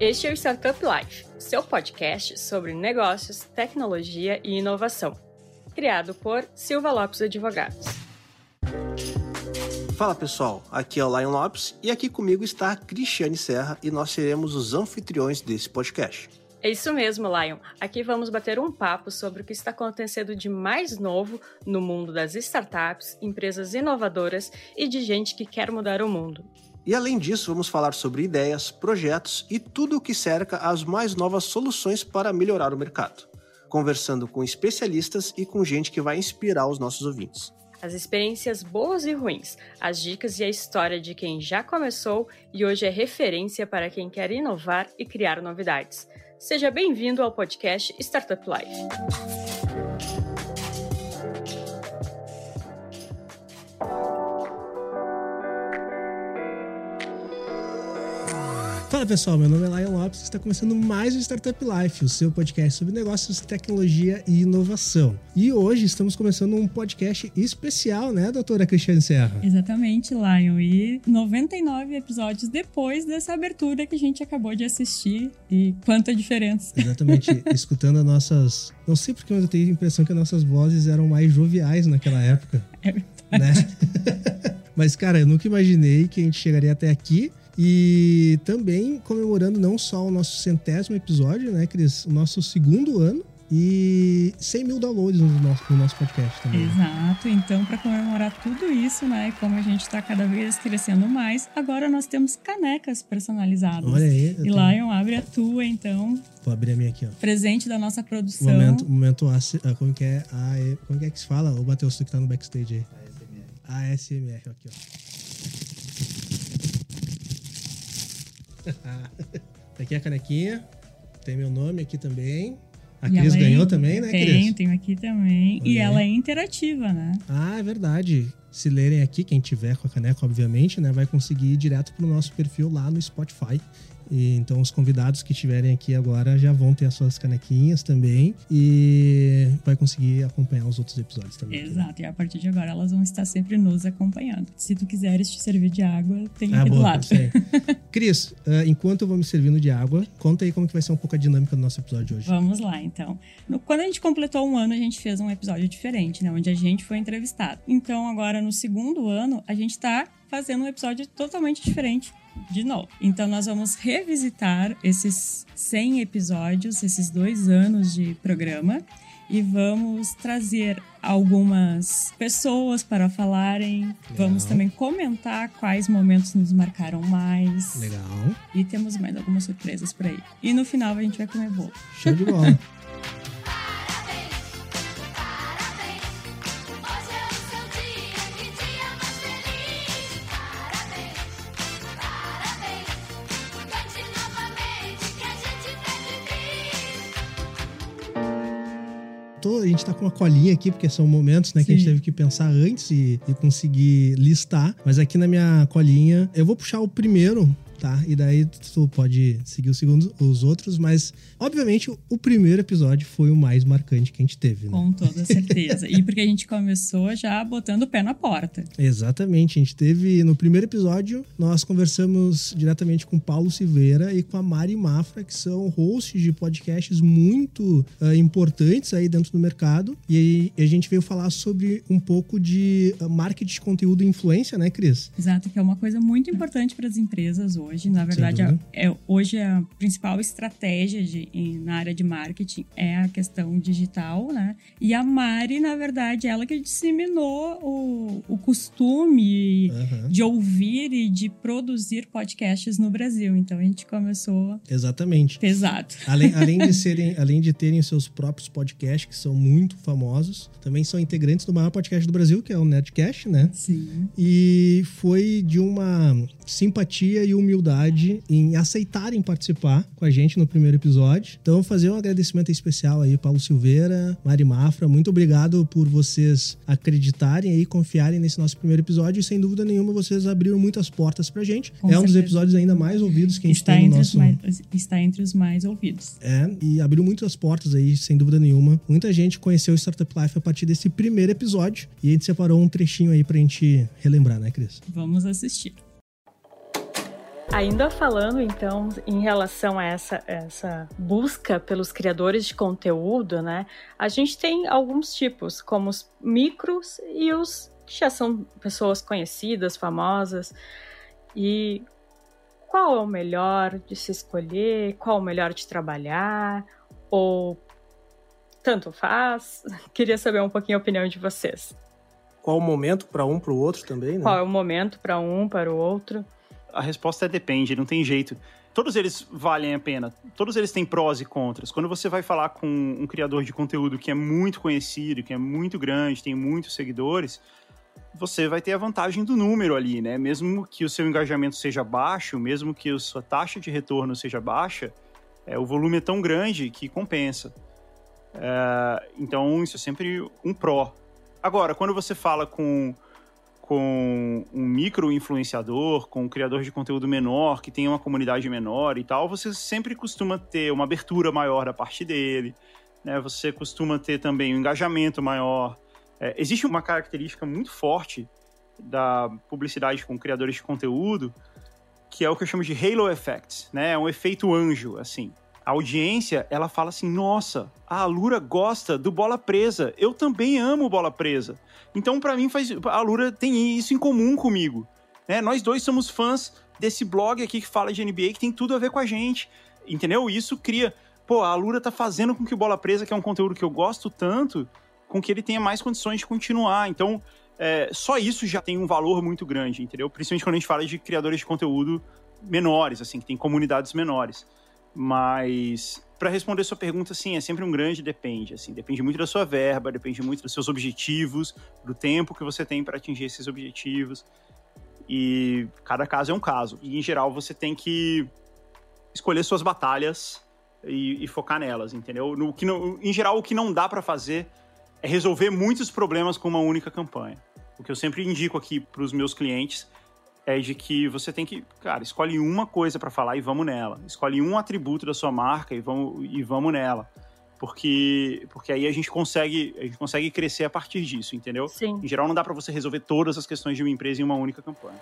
Este é o Startup Life, seu podcast sobre negócios, tecnologia e inovação. Criado por Silva Lopes Advogados. Fala pessoal, aqui é o Lion Lopes e aqui comigo está a Cristiane Serra e nós seremos os anfitriões desse podcast. É isso mesmo, Lion. Aqui vamos bater um papo sobre o que está acontecendo de mais novo no mundo das startups, empresas inovadoras e de gente que quer mudar o mundo. E além disso, vamos falar sobre ideias, projetos e tudo o que cerca as mais novas soluções para melhorar o mercado, conversando com especialistas e com gente que vai inspirar os nossos ouvintes. As experiências boas e ruins, as dicas e a história de quem já começou e hoje é referência para quem quer inovar e criar novidades. Seja bem-vindo ao podcast Startup Life. Fala pessoal, meu nome é Lion Lopes e está começando mais o Startup Life, o seu podcast sobre negócios, tecnologia e inovação. E hoje estamos começando um podcast especial, né, doutora Cristiane Serra? Exatamente, Lion. E 99 episódios depois dessa abertura que a gente acabou de assistir. E quanta diferença. Exatamente, escutando as nossas. Não sei porque, mas eu tenho a impressão que as nossas vozes eram mais joviais naquela época. É verdade. Né? Mas, cara, eu nunca imaginei que a gente chegaria até aqui e também comemorando não só o nosso centésimo episódio, né, Cris? O nosso segundo ano e 100 mil downloads no nosso, no nosso podcast também. Exato. Então, para comemorar tudo isso, né, como a gente está cada vez crescendo mais, agora nós temos canecas personalizadas. Olha aí. E tenho... Lion, abre a tua, então. Vou abrir a minha aqui, ó. Presente da nossa produção. Momento, momento como que é? A, como que é que se fala? O Matheus, tu que tá no backstage aí. ASMR. ASMR, aqui, ó. aqui é a canequinha. Tem meu nome aqui também. A Cris ganhou também, né, tem, Cris? Tem, tenho aqui também. Olha. E ela é interativa, né? Ah, é verdade. Se lerem aqui, quem tiver com a caneca, obviamente, né, vai conseguir ir direto pro nosso perfil lá no Spotify e, então, os convidados que estiverem aqui agora já vão ter as suas canequinhas também e vai conseguir acompanhar os outros episódios também. Exato, e a partir de agora elas vão estar sempre nos acompanhando. Se tu quiseres te servir de água, tem ah, aqui boa, do lado. Cris, uh, enquanto eu vou me servindo de água, conta aí como que vai ser um pouco a dinâmica do nosso episódio de hoje. Vamos lá, então. No, quando a gente completou um ano, a gente fez um episódio diferente, né? Onde a gente foi entrevistado. Então, agora no segundo ano, a gente está fazendo um episódio totalmente diferente de novo. Então, nós vamos revisitar esses 100 episódios, esses dois anos de programa, e vamos trazer algumas pessoas para falarem. Legal. Vamos também comentar quais momentos nos marcaram mais. Legal. E temos mais algumas surpresas por aí. E no final a gente vai comer bolo. Show de bola. a gente tá com uma colinha aqui, porque são momentos né, que a gente teve que pensar antes e, e conseguir listar. Mas aqui na minha colinha, eu vou puxar o primeiro, tá? E daí tu pode seguir os segundos, os outros, mas obviamente o primeiro episódio foi o mais marcante que a gente teve, né? Com toda certeza. e porque a gente começou já botando o pé na porta. Exatamente. A gente teve no primeiro episódio, nós conversamos diretamente com Paulo Silveira e com a Mari Mafra, que são hosts de podcasts muito uh, importantes aí dentro do mercado. E a gente veio falar sobre um pouco de uh, marketing de conteúdo e influência, né, Cris? Exato, que é uma coisa muito importante para as empresas hoje hoje. Na verdade, é, é, hoje a principal estratégia de, em, na área de marketing é a questão digital, né? E a Mari, na verdade, ela que disseminou o, o costume uhum. de ouvir e de produzir podcasts no Brasil. Então a gente começou. Exatamente. Pesado. Além, além, de serem, além de terem seus próprios podcasts, que são muito famosos, também são integrantes do maior podcast do Brasil, que é o Netcast, né? Sim. E foi de uma simpatia e humildade humildade em aceitarem participar com a gente no primeiro episódio. Então, fazer um agradecimento especial aí, Paulo Silveira, Mari Mafra. Muito obrigado por vocês acreditarem e confiarem nesse nosso primeiro episódio. E sem dúvida nenhuma, vocês abriram muitas portas pra gente. Com é um dos certeza. episódios ainda mais ouvidos que a gente Está tem no entre, nosso. mais, está entre os mais ouvidos. É, e abriu muitas portas aí, sem dúvida nenhuma. Muita gente conheceu o Startup Life a partir desse primeiro episódio. E a gente separou um trechinho aí pra gente relembrar, né, Cris? Vamos assistir. Ainda falando, então, em relação a essa, essa busca pelos criadores de conteúdo, né? A gente tem alguns tipos, como os micros e os que já são pessoas conhecidas, famosas. E qual é o melhor de se escolher? Qual é o melhor de trabalhar? Ou tanto faz? Queria saber um pouquinho a opinião de vocês. Qual o momento para um para o outro também, né? Qual é o momento para um, para o outro? A resposta é depende, não tem jeito. Todos eles valem a pena, todos eles têm prós e contras. Quando você vai falar com um criador de conteúdo que é muito conhecido, que é muito grande, tem muitos seguidores, você vai ter a vantagem do número ali, né? Mesmo que o seu engajamento seja baixo, mesmo que a sua taxa de retorno seja baixa, é, o volume é tão grande que compensa. É, então, isso é sempre um pró. Agora, quando você fala com, com um micro influenciador, com um criador de conteúdo menor, que tem uma comunidade menor e tal, você sempre costuma ter uma abertura maior da parte dele, né? Você costuma ter também um engajamento maior. É, existe uma característica muito forte da publicidade com criadores de conteúdo, que é o que eu chamo de halo effect, né? É um efeito anjo, assim. A audiência, ela fala assim: "Nossa, a Alura gosta do Bola Presa. Eu também amo Bola Presa". Então, para mim faz a Alura tem isso em comum comigo, né? Nós dois somos fãs desse blog aqui que fala de NBA que tem tudo a ver com a gente. Entendeu? Isso cria, pô, a Alura tá fazendo com que o Bola Presa, que é um conteúdo que eu gosto tanto, com que ele tenha mais condições de continuar. Então, é, só isso já tem um valor muito grande, entendeu? Principalmente quando a gente fala de criadores de conteúdo menores, assim, que tem comunidades menores. Mas para responder sua pergunta, sim, é sempre um grande depende, assim, depende muito da sua verba, depende muito dos seus objetivos, do tempo que você tem para atingir esses objetivos. E cada caso é um caso. E em geral você tem que escolher suas batalhas e, e focar nelas, entendeu? No que não, em geral o que não dá para fazer é resolver muitos problemas com uma única campanha. O que eu sempre indico aqui para os meus clientes é de que você tem que, cara, escolhe uma coisa para falar e vamos nela. Escolhe um atributo da sua marca e vamos, e vamos nela. Porque, porque aí a gente consegue a gente consegue crescer a partir disso, entendeu? Sim. Em geral não dá para você resolver todas as questões de uma empresa em uma única campanha.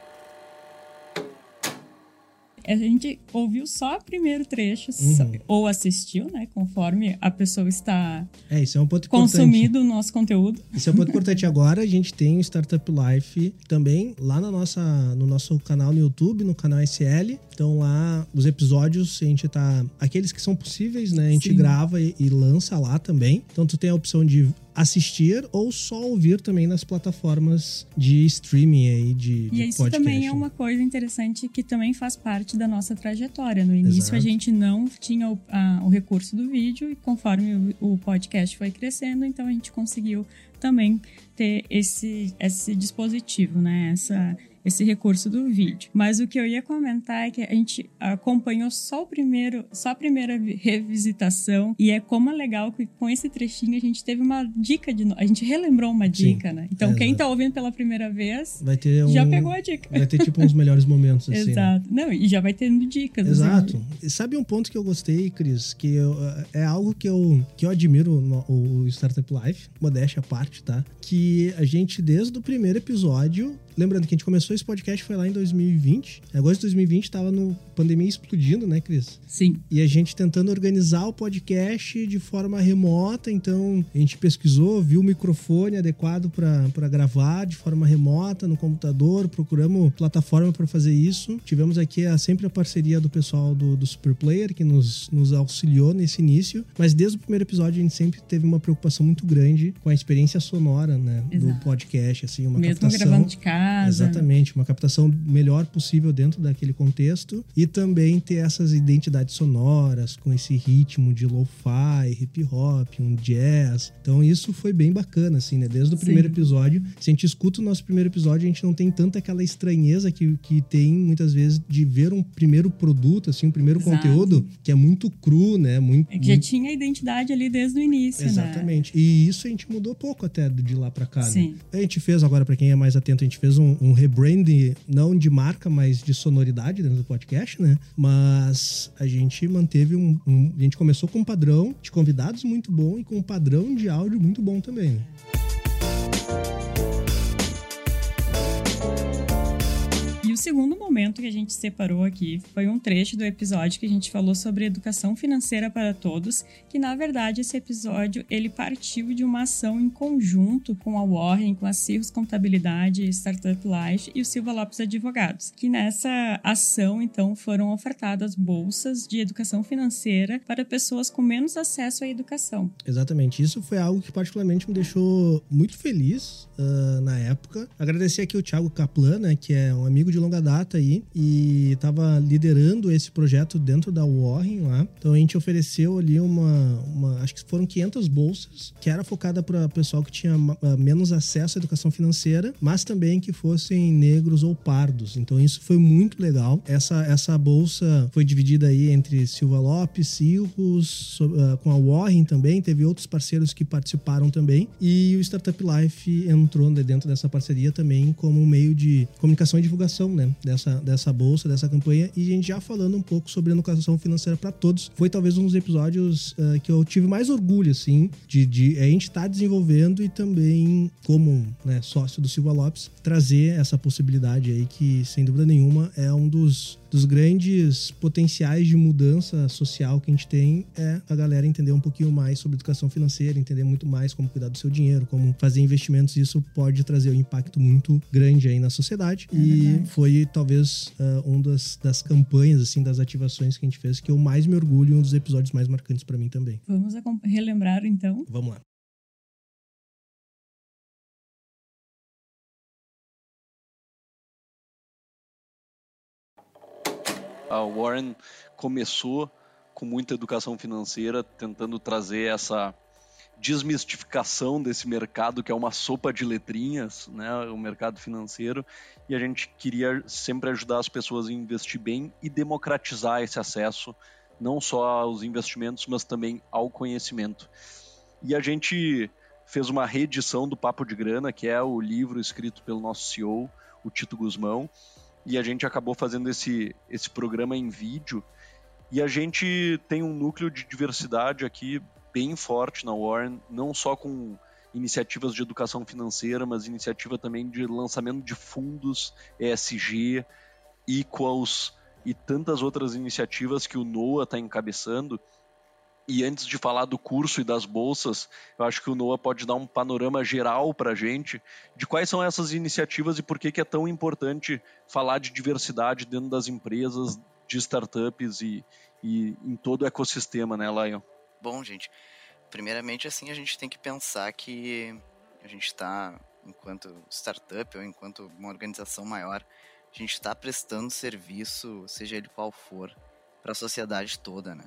A gente ouviu só o primeiro trecho, Uhum. ou assistiu, né? Conforme a pessoa está É, isso é um ponto consumindo o nosso conteúdo. Isso é um ponto importante. Agora a gente tem o Startup Life também lá na nossa, no nosso canal no YouTube, no canal SL. Então lá os episódios a gente tá. Aqueles que são possíveis, né? A gente Sim. grava e, e lança lá também. Então tu tem a opção de assistir ou só ouvir também nas plataformas de streaming aí de, de E isso podcast. também é né? uma coisa interessante que também faz parte da nossa trajetória. No início Exato. a gente não tinha o, a- o recurso do vídeo e conforme o, o podcast foi crescendo, então a gente conseguiu também ter esse, esse dispositivo, né? Essa, esse recurso do vídeo. Mas o que eu ia comentar é que a gente acompanhou só o primeiro, só a primeira vi- revisitação e é como é legal que com esse trechinho a gente teve uma dica de no- a gente relembrou uma Sim. dica, né? Então quem Exato. tá ouvindo pela primeira vez Vai ter um, já pegou a dica. Vai ter tipo uns melhores momentos assim. né? Exato. Não, e já vai tendo dicas. assim. Exato. E sabe um ponto que eu gostei, Cris? Que eu- é algo que eu, que eu admiro no o Startup Life, modéstia à parte, tá? Que a gente, desde o primeiro episódio, lembrando que a gente começou esse podcast foi lá em 2020. Em agosto de 2020 tava no pandemia explodindo, né, Cris? Sim. E a gente tentando organizar o podcast de forma remota, então a gente pesquisou, viu o microfone adequado para gravar de forma remota no computador, procuramos plataforma para fazer isso. Tivemos aqui a, sempre a parceria do pessoal do, do Super Player que nos, nos auxiliou nesse início, mas desde o primeiro episódio a gente sempre teve uma preocupação muito grande com a experiência sonora, né, do Exato. podcast, assim, uma Mesmo captação. gravando de casa. Casa. Exatamente, uma captação melhor possível dentro daquele contexto e também ter essas identidades sonoras com esse ritmo de lo-fi, hip hop, um jazz. Então isso foi bem bacana, assim, né? Desde o primeiro Sim. episódio. Se a gente escuta o nosso primeiro episódio, a gente não tem tanta aquela estranheza que, que tem muitas vezes de ver um primeiro produto, assim, um primeiro Exato. conteúdo que é muito cru, né? Muito, é que muito... já tinha a identidade ali desde o início, né? Exatamente. Né? E isso a gente mudou pouco até de lá para cá, né? Sim. Né? A gente fez agora, para quem é mais atento, a gente fez um, um rebrand, não de marca, mas de sonoridade dentro do podcast, né? Mas a gente manteve um, um a gente começou com um padrão de convidados muito bom e com um padrão de áudio muito bom também, né? O segundo momento que a gente separou aqui foi um trecho do episódio que a gente falou sobre educação financeira para todos, que na verdade esse episódio ele partiu de uma ação em conjunto com a Warren, com a Cirrus Contabilidade, Startup Life e o Silva Lopes Advogados, que nessa ação então foram ofertadas bolsas de educação financeira para pessoas com menos acesso à educação. Exatamente, isso foi algo que particularmente me deixou muito feliz uh, na época. Agradecer aqui o Thiago Kaplan, né, que é um amigo de longa data aí e estava liderando esse projeto dentro da Warren lá. Então a gente ofereceu ali uma, uma acho que foram 500 bolsas, que era focada para pessoal que tinha uh, menos acesso à educação financeira, mas também que fossem negros ou pardos. Então isso foi muito legal. Essa, essa bolsa foi dividida aí entre Silva Lopes, Cirrus, uh, com a Warren também, teve outros parceiros que participaram também e o Startup Life entrou dentro dessa parceria também como um meio de comunicação e divulgação né, dessa, dessa bolsa, dessa campanha, e a gente já falando um pouco sobre educação financeira para todos. Foi talvez um dos episódios uh, que eu tive mais orgulho, assim, de, de a gente estar tá desenvolvendo e também, como né, sócio do Silva Lopes, trazer essa possibilidade aí que, sem dúvida nenhuma, é um dos dos grandes potenciais de mudança social que a gente tem é a galera entender um pouquinho mais sobre educação financeira, entender muito mais como cuidar do seu dinheiro, como fazer investimentos. Isso pode trazer um impacto muito grande aí na sociedade. É e foi talvez uh, um das, das campanhas, assim, das ativações que a gente fez que eu mais me orgulho e um dos episódios mais marcantes para mim também. Vamos relembrar então. Vamos lá. A Warren começou com muita educação financeira, tentando trazer essa desmistificação desse mercado que é uma sopa de letrinhas, né, o mercado financeiro, e a gente queria sempre ajudar as pessoas a investir bem e democratizar esse acesso não só aos investimentos, mas também ao conhecimento. E a gente fez uma reedição do Papo de Grana, que é o livro escrito pelo nosso CEO, o Tito Guzmão, e a gente acabou fazendo esse, esse programa em vídeo. E a gente tem um núcleo de diversidade aqui bem forte na Warren, não só com iniciativas de educação financeira, mas iniciativa também de lançamento de fundos ESG, Equals e tantas outras iniciativas que o NOAA está encabeçando. E antes de falar do curso e das bolsas, eu acho que o Noah pode dar um panorama geral para a gente de quais são essas iniciativas e por que, que é tão importante falar de diversidade dentro das empresas, de startups e, e em todo o ecossistema, né, Lion? Bom, gente, primeiramente assim a gente tem que pensar que a gente está, enquanto startup ou enquanto uma organização maior, a gente está prestando serviço, seja ele qual for, para a sociedade toda, né?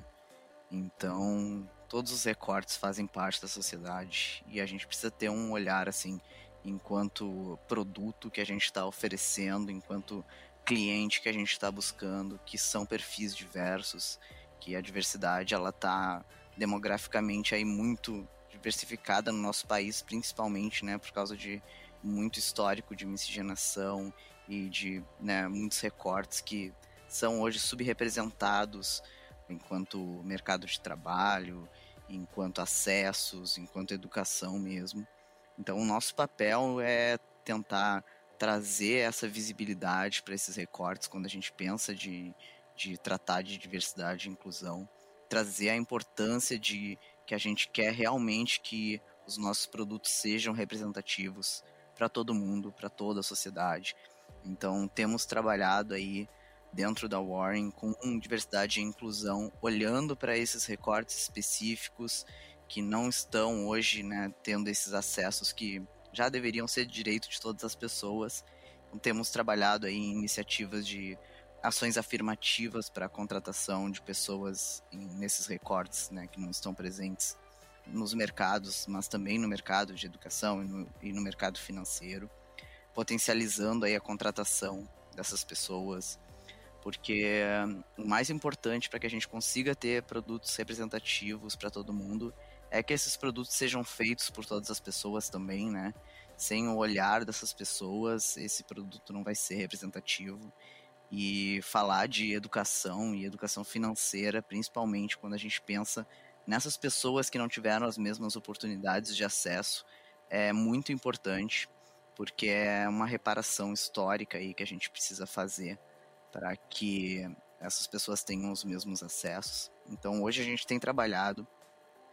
Então, todos os recortes fazem parte da sociedade e a gente precisa ter um olhar assim, enquanto produto que a gente está oferecendo, enquanto cliente que a gente está buscando, que são perfis diversos, que a diversidade ela está demograficamente aí muito diversificada no nosso país, principalmente, né, por causa de muito histórico de miscigenação e de né, muitos recortes que são hoje subrepresentados enquanto mercado de trabalho, enquanto acessos, enquanto educação mesmo. Então, o nosso papel é tentar trazer essa visibilidade para esses recortes quando a gente pensa de, de tratar de diversidade e inclusão, trazer a importância de que a gente quer realmente que os nossos produtos sejam representativos para todo mundo, para toda a sociedade. Então, temos trabalhado aí dentro da Warren com diversidade e inclusão, olhando para esses recortes específicos que não estão hoje né, tendo esses acessos que já deveriam ser direito de todas as pessoas. Temos trabalhado aí em iniciativas de ações afirmativas para a contratação de pessoas em, nesses recortes, né, que não estão presentes nos mercados, mas também no mercado de educação e no, e no mercado financeiro, potencializando aí a contratação dessas pessoas, porque o mais importante para que a gente consiga ter produtos representativos para todo mundo é que esses produtos sejam feitos por todas as pessoas também, né? Sem o olhar dessas pessoas, esse produto não vai ser representativo. E falar de educação e educação financeira, principalmente quando a gente pensa nessas pessoas que não tiveram as mesmas oportunidades de acesso, é muito importante, porque é uma reparação histórica aí que a gente precisa fazer para que essas pessoas tenham os mesmos acessos. Então hoje a gente tem trabalhado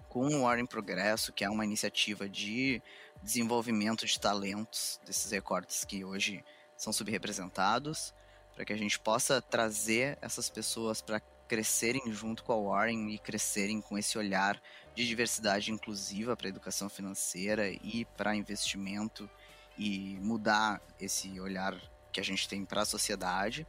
com o War em Progresso, que é uma iniciativa de desenvolvimento de talentos desses recortes que hoje são subrepresentados, para que a gente possa trazer essas pessoas para crescerem junto com a Warren e crescerem com esse olhar de diversidade inclusiva para a educação financeira e para investimento e mudar esse olhar que a gente tem para a sociedade,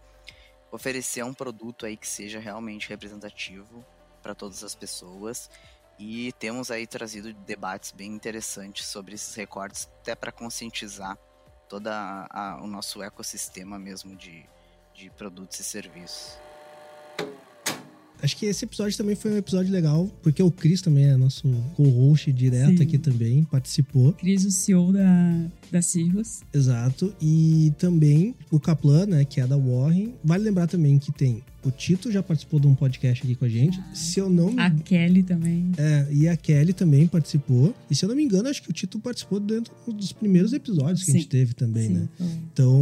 oferecer um produto aí que seja realmente representativo para todas as pessoas e temos aí trazido debates bem interessantes sobre esses recortes, até para conscientizar todo o nosso ecossistema mesmo de, de produtos e serviços. Acho que esse episódio também foi um episódio legal, porque o Cris também é nosso co-host direto Sim. aqui também, participou. Cris, o CEO da, da Cirrus. Exato. E também o Kaplan, né, que é da Warren. Vale lembrar também que tem o Tito já participou de um podcast aqui com a gente. Se eu não me... A Kelly também. É, e a Kelly também participou. E se eu não me engano, acho que o Tito participou dentro dos primeiros episódios que Sim. a gente teve também, Sim. né? Então,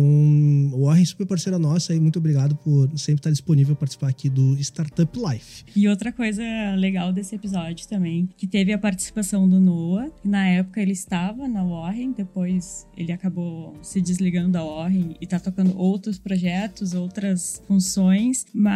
o Warren, super parceira nossa, e muito obrigado por sempre estar disponível para participar aqui do Startup Life. E outra coisa legal desse episódio também, que teve a participação do Noah. Na época ele estava na Warren, depois ele acabou se desligando da Warren e tá tocando outros projetos, outras funções, mas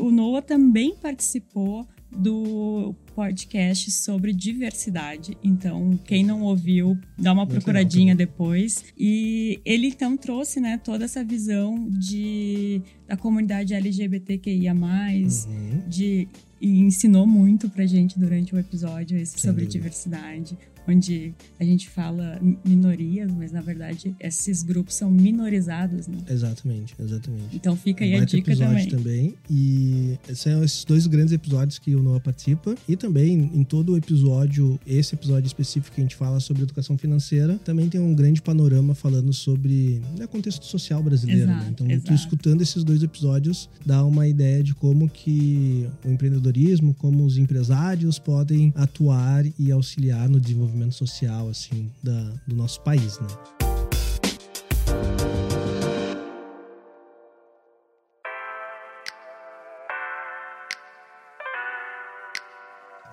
o Noah também participou do podcast sobre diversidade. Então, quem não ouviu, dá uma Muito procuradinha depois. E ele então trouxe, né, toda essa visão de da comunidade LGBTQIA+, uhum. de e ensinou muito pra gente durante o episódio esse Sem sobre dúvida. diversidade onde a gente fala minorias, mas na verdade esses grupos são minorizados, né? Exatamente, exatamente. Então fica aí um a dica episódio também. também. E são esses dois grandes episódios que o Noah participa. E também em todo o episódio, esse episódio específico que a gente fala sobre educação financeira, também tem um grande panorama falando sobre né, contexto social brasileiro. Né? exato, né? Então, exato. escutando esses dois episódios dá uma ideia de como que o empreendedorismo, como os empresários podem atuar e auxiliar no desenvolvimento desenvolvimento social assim da, do nosso país, né?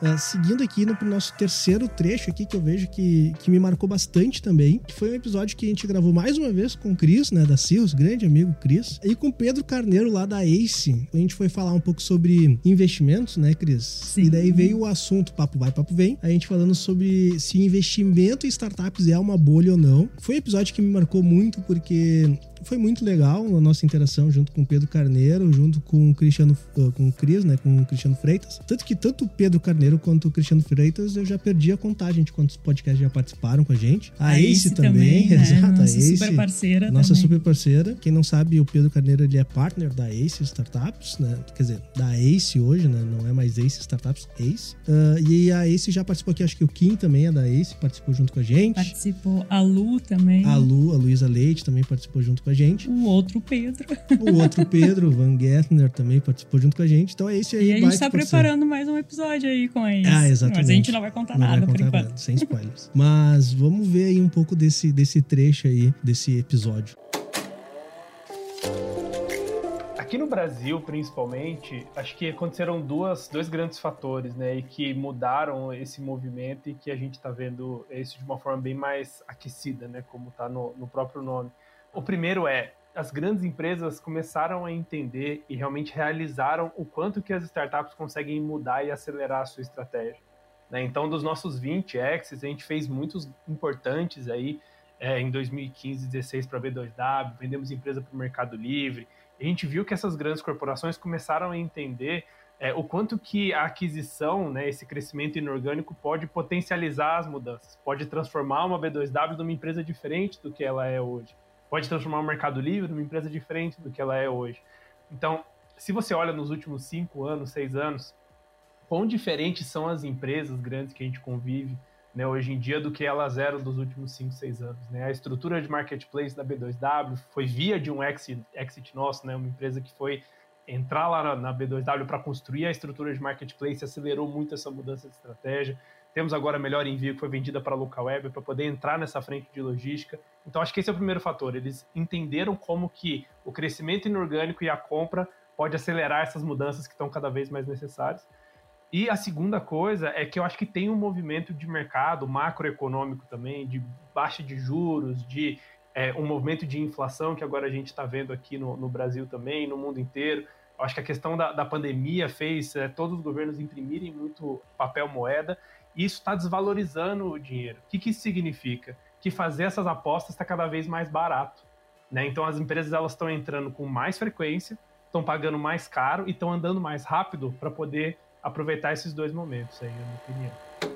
Uh, seguindo aqui no nosso terceiro trecho aqui, que eu vejo que, que me marcou bastante também, que foi um episódio que a gente gravou mais uma vez com o Cris, né, da Cirrus, grande amigo Cris, e com o Pedro Carneiro lá da Ace. A gente foi falar um pouco sobre investimentos, né, Cris? Sim. E daí veio o assunto, papo vai, papo vem, a gente falando sobre se investimento em startups é uma bolha ou não. Foi um episódio que me marcou muito porque foi muito legal a nossa interação junto com o Pedro Carneiro, junto com o Cristiano, uh, com o Cris, né, com o Cristiano Freitas. Tanto que tanto o Pedro Carneiro quanto o Cristiano Freitas eu já perdi a contagem de quantos podcasts já participaram com a gente. A, a Ace, Ace, também, né? exato, nossa a Ace, super parceira. Nossa também. super parceira. Quem não sabe, o Pedro Carneiro ele é partner da Ace Startups, né? Quer dizer, da Ace hoje, né? Não é mais Ace Startups, Ace. Uh, e a Ace já participou aqui, acho que o Kim também é da Ace, participou junto com a gente. Participou a Lu também. A Lu, a Luísa Leite também participou junto com a gente. O outro Pedro. O outro Pedro, Van Gessner, também participou junto com a gente. Então é esse aí. E a gente está preparando mais um episódio aí com Ah, exatamente. Mas a gente não vai contar não nada vai contar por enquanto. Nada, sem spoilers. Mas vamos ver aí um pouco desse, desse trecho aí, desse episódio. Aqui no Brasil, principalmente, acho que aconteceram duas, dois grandes fatores, né? E que mudaram esse movimento e que a gente está vendo isso de uma forma bem mais aquecida, né? Como está no, no próprio nome. O primeiro é as grandes empresas começaram a entender e realmente realizaram o quanto que as startups conseguem mudar e acelerar a sua estratégia. Né? Então, dos nossos 20 exits, a gente fez muitos importantes aí é, em 2015, 16 para a B2W, vendemos empresa para o Mercado Livre. a gente viu que essas grandes corporações começaram a entender é, o quanto que a aquisição, né, esse crescimento inorgânico pode potencializar as mudanças, pode transformar uma B2W numa empresa diferente do que ela é hoje, pode transformar o Mercado Livre numa empresa diferente do que ela é hoje. Então, se você olha nos últimos cinco anos, seis anos, quão diferentes são as empresas grandes que a gente convive né, hoje em dia do que elas eram dos últimos cinco, seis anos. Né? A estrutura de marketplace da B2W foi via de um exit, exit nosso, né, uma empresa que foi entrar lá na, B2W para construir a estrutura de marketplace acelerou muito essa mudança de estratégia. Temos agora a Melhor Envio, que foi vendida para a Local Web, para poder entrar nessa frente de logística. Então, acho que esse é o primeiro fator. Eles entenderam como que o crescimento inorgânico e a compra pode acelerar essas mudanças que estão cada vez mais necessárias. E a segunda coisa é que eu acho que tem um movimento de mercado macroeconômico também, de baixa de juros, de é, um movimento de inflação que agora a gente está vendo aqui no, no, Brasil também, no mundo inteiro. Eu acho que a questão da, da pandemia fez é, todos os governos imprimirem muito papel moeda e isso está desvalorizando o dinheiro. O que, que isso significa? Que fazer essas apostas está cada vez mais barato. Né? Então as empresas elas estão entrando com mais frequência, estão pagando mais caro e estão andando mais rápido para poder aproveitar esses dois momentos aí, na minha opinião.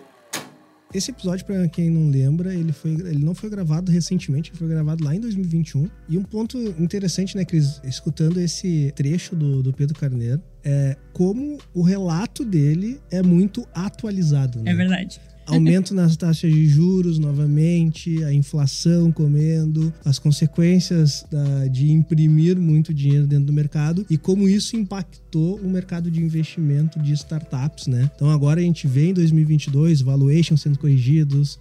Esse episódio, para quem não lembra, ele, foi, ele não foi gravado recentemente, foi gravado lá em 2021. E um ponto interessante, né, Cris, escutando esse trecho do, do Pedro Carneiro, é como o relato dele é muito atualizado. Né? É verdade aumento nas taxas de juros novamente, a inflação comendo, as consequências da, de imprimir muito dinheiro dentro do mercado e como isso impactou o mercado de investimento de startups, né? Então agora a gente vê em 2022 valuations sendo corrigidos,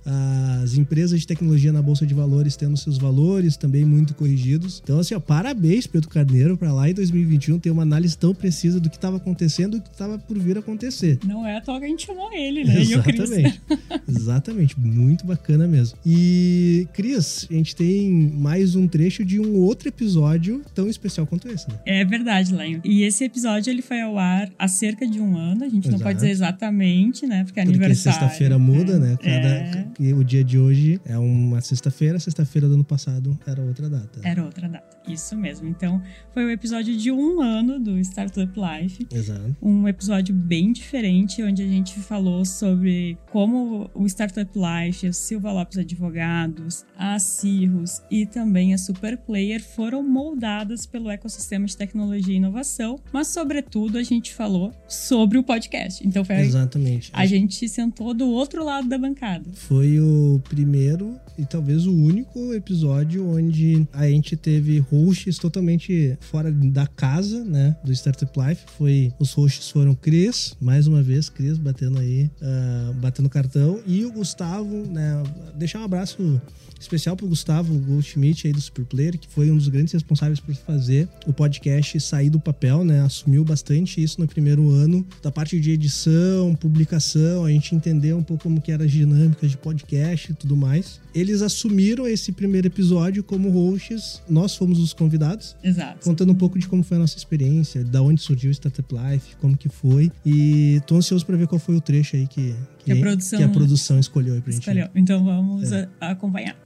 as empresas de tecnologia na bolsa de valores tendo seus valores também muito corrigidos. Então assim, ó, parabéns Pedro Carneiro para lá em 2021 ter uma análise tão precisa do que estava acontecendo e do que estava por vir a acontecer. Não é à toa que a gente chamou ele, né? Exatamente. Exatamente, muito bacana mesmo. E, Cris, a gente tem mais um trecho de um outro episódio tão especial quanto esse, né? É verdade, Lenho. E esse episódio ele foi ao ar há cerca de um ano, a gente Exato. não pode dizer exatamente, né? Porque é Porque aniversário. sexta-feira muda, né? Cada, é... O dia de hoje é uma sexta-feira, sexta-feira do ano passado era outra data. Era outra data, isso mesmo. Então, foi o episódio de um ano do Startup Life. Exato. Um episódio bem diferente, onde a gente falou sobre como o, Startup Life, o Silva Lopes Advogados, a Cirrus e também a Super Player foram moldadas pelo ecossistema de tecnologia e inovação, mas sobretudo a gente falou sobre o podcast. Então foi Exatamente. A gente sentou do outro lado da bancada. Foi o primeiro e talvez o único episódio onde a gente teve hosts totalmente fora da casa, né, do Startup Life. Foi os hosts foram Cris, mais uma vez Cris batendo aí, uh, batendo cartão E o Gustavo, né? Deixar um abraço especial pro Gustavo Goldschmidt aí do Superplayer, que foi um dos grandes responsáveis por fazer o podcast sair do papel, né? Assumiu bastante isso no primeiro ano, da parte de edição, publicação, a gente entendeu um pouco como que era as dinâmicas de podcast e tudo mais. Eles assumiram esse primeiro episódio como hosts, nós fomos os convidados. Exato. Contando um pouco de como foi a nossa experiência, da onde surgiu o Startup Life, como que foi. E tô ansioso para ver qual foi o trecho aí que, que, a, produção, que a produção escolheu aí pra escolheu. gente. Então vamos é. acompanhar.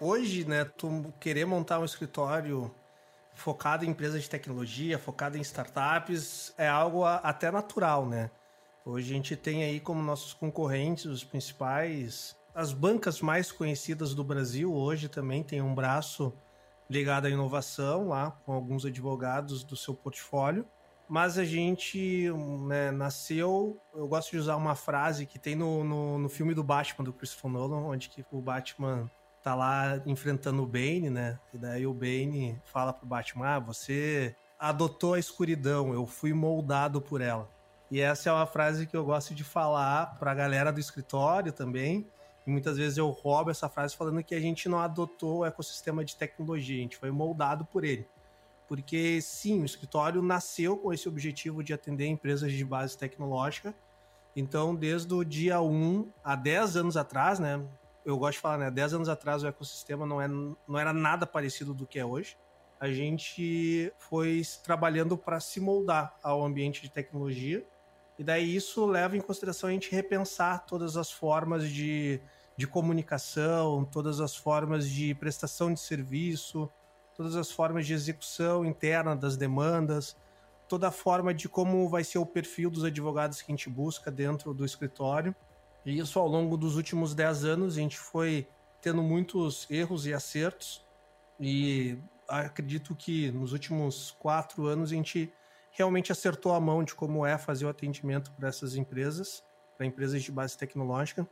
Hoje, né, tu querer montar um escritório focado em empresas de tecnologia, focado em startups, é algo até natural, né? Hoje a gente tem aí como nossos concorrentes os principais, as bancas mais conhecidas do Brasil hoje também tem um braço ligado à inovação lá com alguns advogados do seu portfólio. Mas a gente né, nasceu. Eu gosto de usar uma frase que tem no, no, no filme do Batman do Christopher Nolan, onde que o Batman tá lá enfrentando o Bane, né? E daí o Bane fala pro Batman: ah, você adotou a escuridão, eu fui moldado por ela. E essa é uma frase que eu gosto de falar pra galera do escritório também. E muitas vezes eu roubo essa frase falando que a gente não adotou o ecossistema de tecnologia, a gente foi moldado por ele. Porque sim, o escritório nasceu com esse objetivo de atender empresas de base tecnológica. Então, desde o dia 1 a 10 anos atrás, né? eu gosto de falar, né? 10 anos atrás o ecossistema não, é, não era nada parecido do que é hoje. A gente foi trabalhando para se moldar ao ambiente de tecnologia. E daí isso leva em consideração a gente repensar todas as formas de de comunicação, todas as formas de prestação de serviço, todas as formas de execução interna das demandas, toda a forma de como vai ser o perfil dos advogados que a gente busca dentro do escritório. E isso ao longo dos últimos 10 anos a gente foi tendo muitos erros e acertos. E acredito que nos últimos quatro anos a gente realmente acertou a mão de como é fazer o atendimento para essas empresas, para empresas de base tecnológica,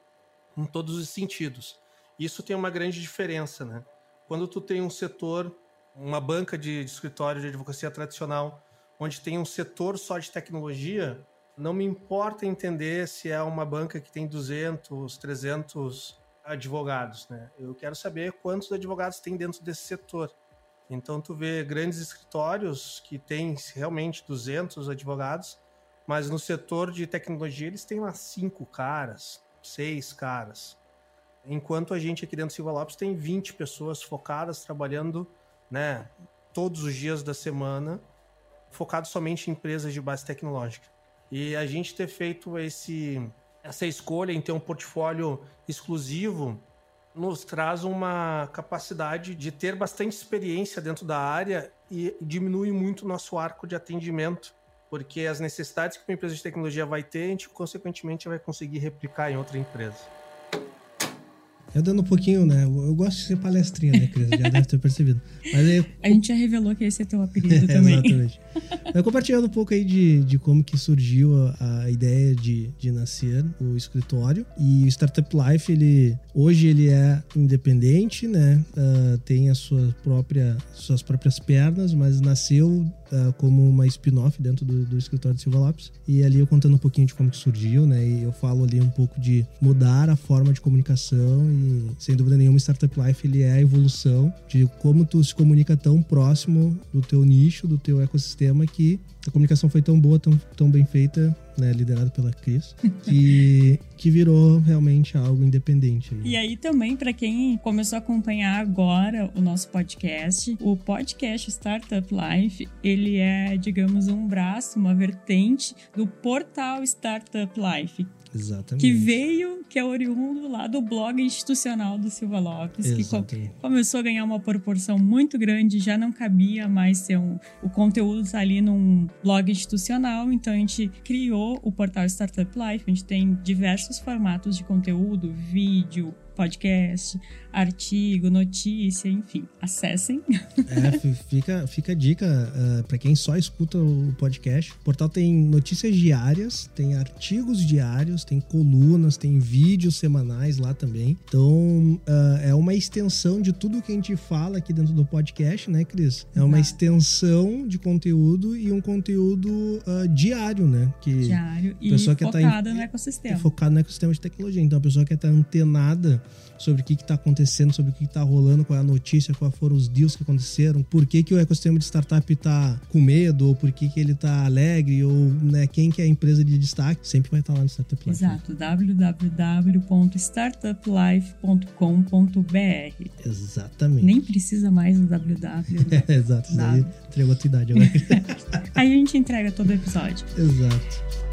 em todos os sentidos. Isso tem uma grande diferença, né? Quando tu tem um setor, uma banca de, de escritório de advocacia tradicional, onde tem um setor só de tecnologia, não me importa entender se é uma banca que tem 200, 300 advogados, né? Eu quero saber quantos advogados tem dentro desse setor. Então tu vê grandes escritórios que têm realmente 200 advogados, mas no setor de tecnologia eles têm lá cinco caras, seis caras. Enquanto a gente aqui dentro do Silva Lopes tem 20 pessoas focadas trabalhando, né, todos os dias da semana focado somente em empresas de base tecnológica. E a gente ter feito esse, essa escolha em ter um portfólio exclusivo nos traz uma capacidade de ter bastante experiência dentro da área e diminui muito o nosso arco de atendimento, porque as necessidades que uma empresa de tecnologia vai ter, a gente consequentemente vai conseguir replicar em outra empresa. Eu dando um pouquinho, né? Eu gosto de ser palestrinha, né, Cris? Já deve ter percebido. Mas A gente já revelou que esse é teu apelido também. Exatamente. Mas compartilhando um pouco aí de, de como que surgiu a, a ideia de, de nascer o escritório. E o Startup Life, ele hoje ele é independente, né? Uh, tem a sua própria, suas próprias pernas, mas nasceu uh, como uma spin-off dentro do, do escritório de Silva Lopes. E ali eu contando um pouquinho de como que surgiu, né? E eu falo ali um pouco de mudar a forma de comunicação e, sem dúvida nenhuma, Startup Life ele é a evolução de como tu se comunica tão próximo do teu nicho, do teu ecossistema, que a comunicação foi tão boa, tão, tão bem feita, né, liderada pela Cris, que, que virou realmente algo independente. E aí também, para quem começou a acompanhar agora o nosso podcast, o podcast Startup Life, ele é, digamos, um braço, uma vertente do portal Startup Life, Exatamente. que veio, que é oriundo lá do blog institucional do Silva Lopes, que Exatamente. começou a ganhar uma proporção muito grande, já não cabia mais ser um, o conteúdo tá ali num blog institucional, então a gente criou o portal Startup Life, a gente tem diversos formatos de conteúdo, vídeo, podcast, artigo, notícia, enfim, acessem. É, fi- fica, fica a dica uh, para quem só escuta o podcast. O portal tem notícias diárias, tem artigos diários, tem colunas, tem vídeos semanais lá também. Então, uh, é uma extensão de tudo que a gente fala aqui dentro do podcast, né, Cris? É uma extensão de conteúdo e um conteúdo uh, diário, né? Que Diário e que tá em- focada no ecossistema. focado no ecossistema de tecnologia. Então, a pessoa quer estar antenada sobre o que está acontecendo, sobre o que está rolando, qual é a notícia, quais foram os deals que aconteceram, por que, que o ecossistema de startup está com medo, ou por que, que ele está alegre, ou né, quem que é a empresa de destaque, sempre vai estar lá no Startup Life. Exato, www.startuplife.com.br. Exatamente. Nem precisa mais do www. né? Exato, isso aí Nada. entregou a tua idade agora. Aí a gente entrega todo o episódio. Exato.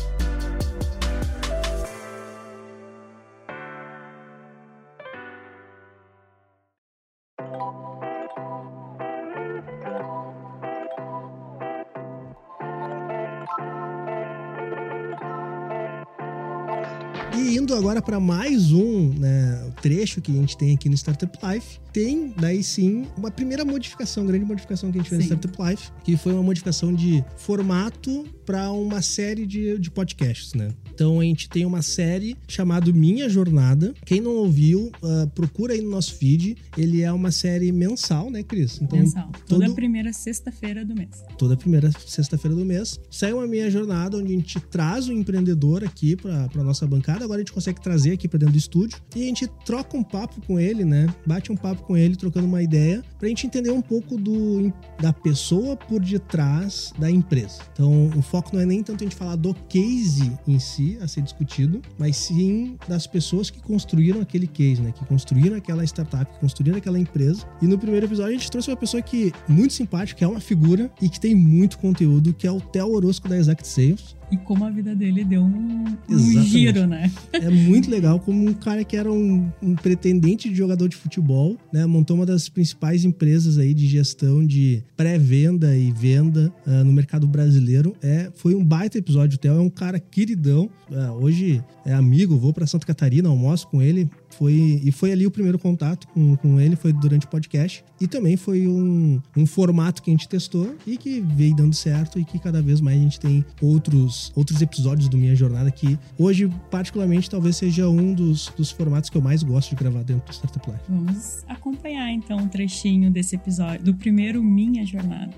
Indo agora para mais um né, trecho que a gente tem aqui no Startup Life, tem daí sim uma primeira modificação, grande modificação que a gente fez no Sim. Startup Life, que foi uma modificação de formato para uma série de, de podcasts, né? Então a gente tem uma série chamada Minha Jornada. Quem não ouviu, ah, procura aí no nosso feed. Ele é uma série mensal, né, Cris? Então, Mensal. Toda todo- primeira sexta-feira do mês. toda primeira sexta-feira do mês. Sai uma minha jornada onde a gente traz o empreendedor aqui para para nossa bancada. Agora a gente consegue trazer aqui para dentro do estúdio e a gente troca um papo com ele, né? Bate um papo com ele, trocando uma ideia, para a gente entender um pouco do, da pessoa por detrás da empresa. Então, o foco não é nem tanto a gente falar do case em si a ser discutido, mas sim das pessoas que construíram aquele case, né? Que construíram aquela startup, que construíram aquela empresa. E no primeiro episódio a gente trouxe uma pessoa que muito simpática, que é uma figura e que tem muito conteúdo, que é o Theo Orozco da Exact Sales. E como a vida dele deu um, um giro, né? É muito legal como um cara que era um, um, pretendente de jogador de futebol, né? Montou uma das principais empresas aí de gestão de pré-venda e venda uh, no mercado brasileiro. É, foi um baita episódio. O Theo é um cara queridão. Uh, hoje é amigo, vou para Santa Catarina, almoço com ele. Foi, e foi ali o primeiro contato com, com ele, foi durante o podcast. E também foi um, um formato que a gente testou e que veio dando certo e que cada vez mais a gente tem outros, outros episódios do Minha Jornada que hoje, particularmente, talvez seja um dos, dos formatos que eu mais gosto de gravar dentro do Startup Life. Vamos acompanhar então um trechinho desse episódio, do primeiro Minha Jornada.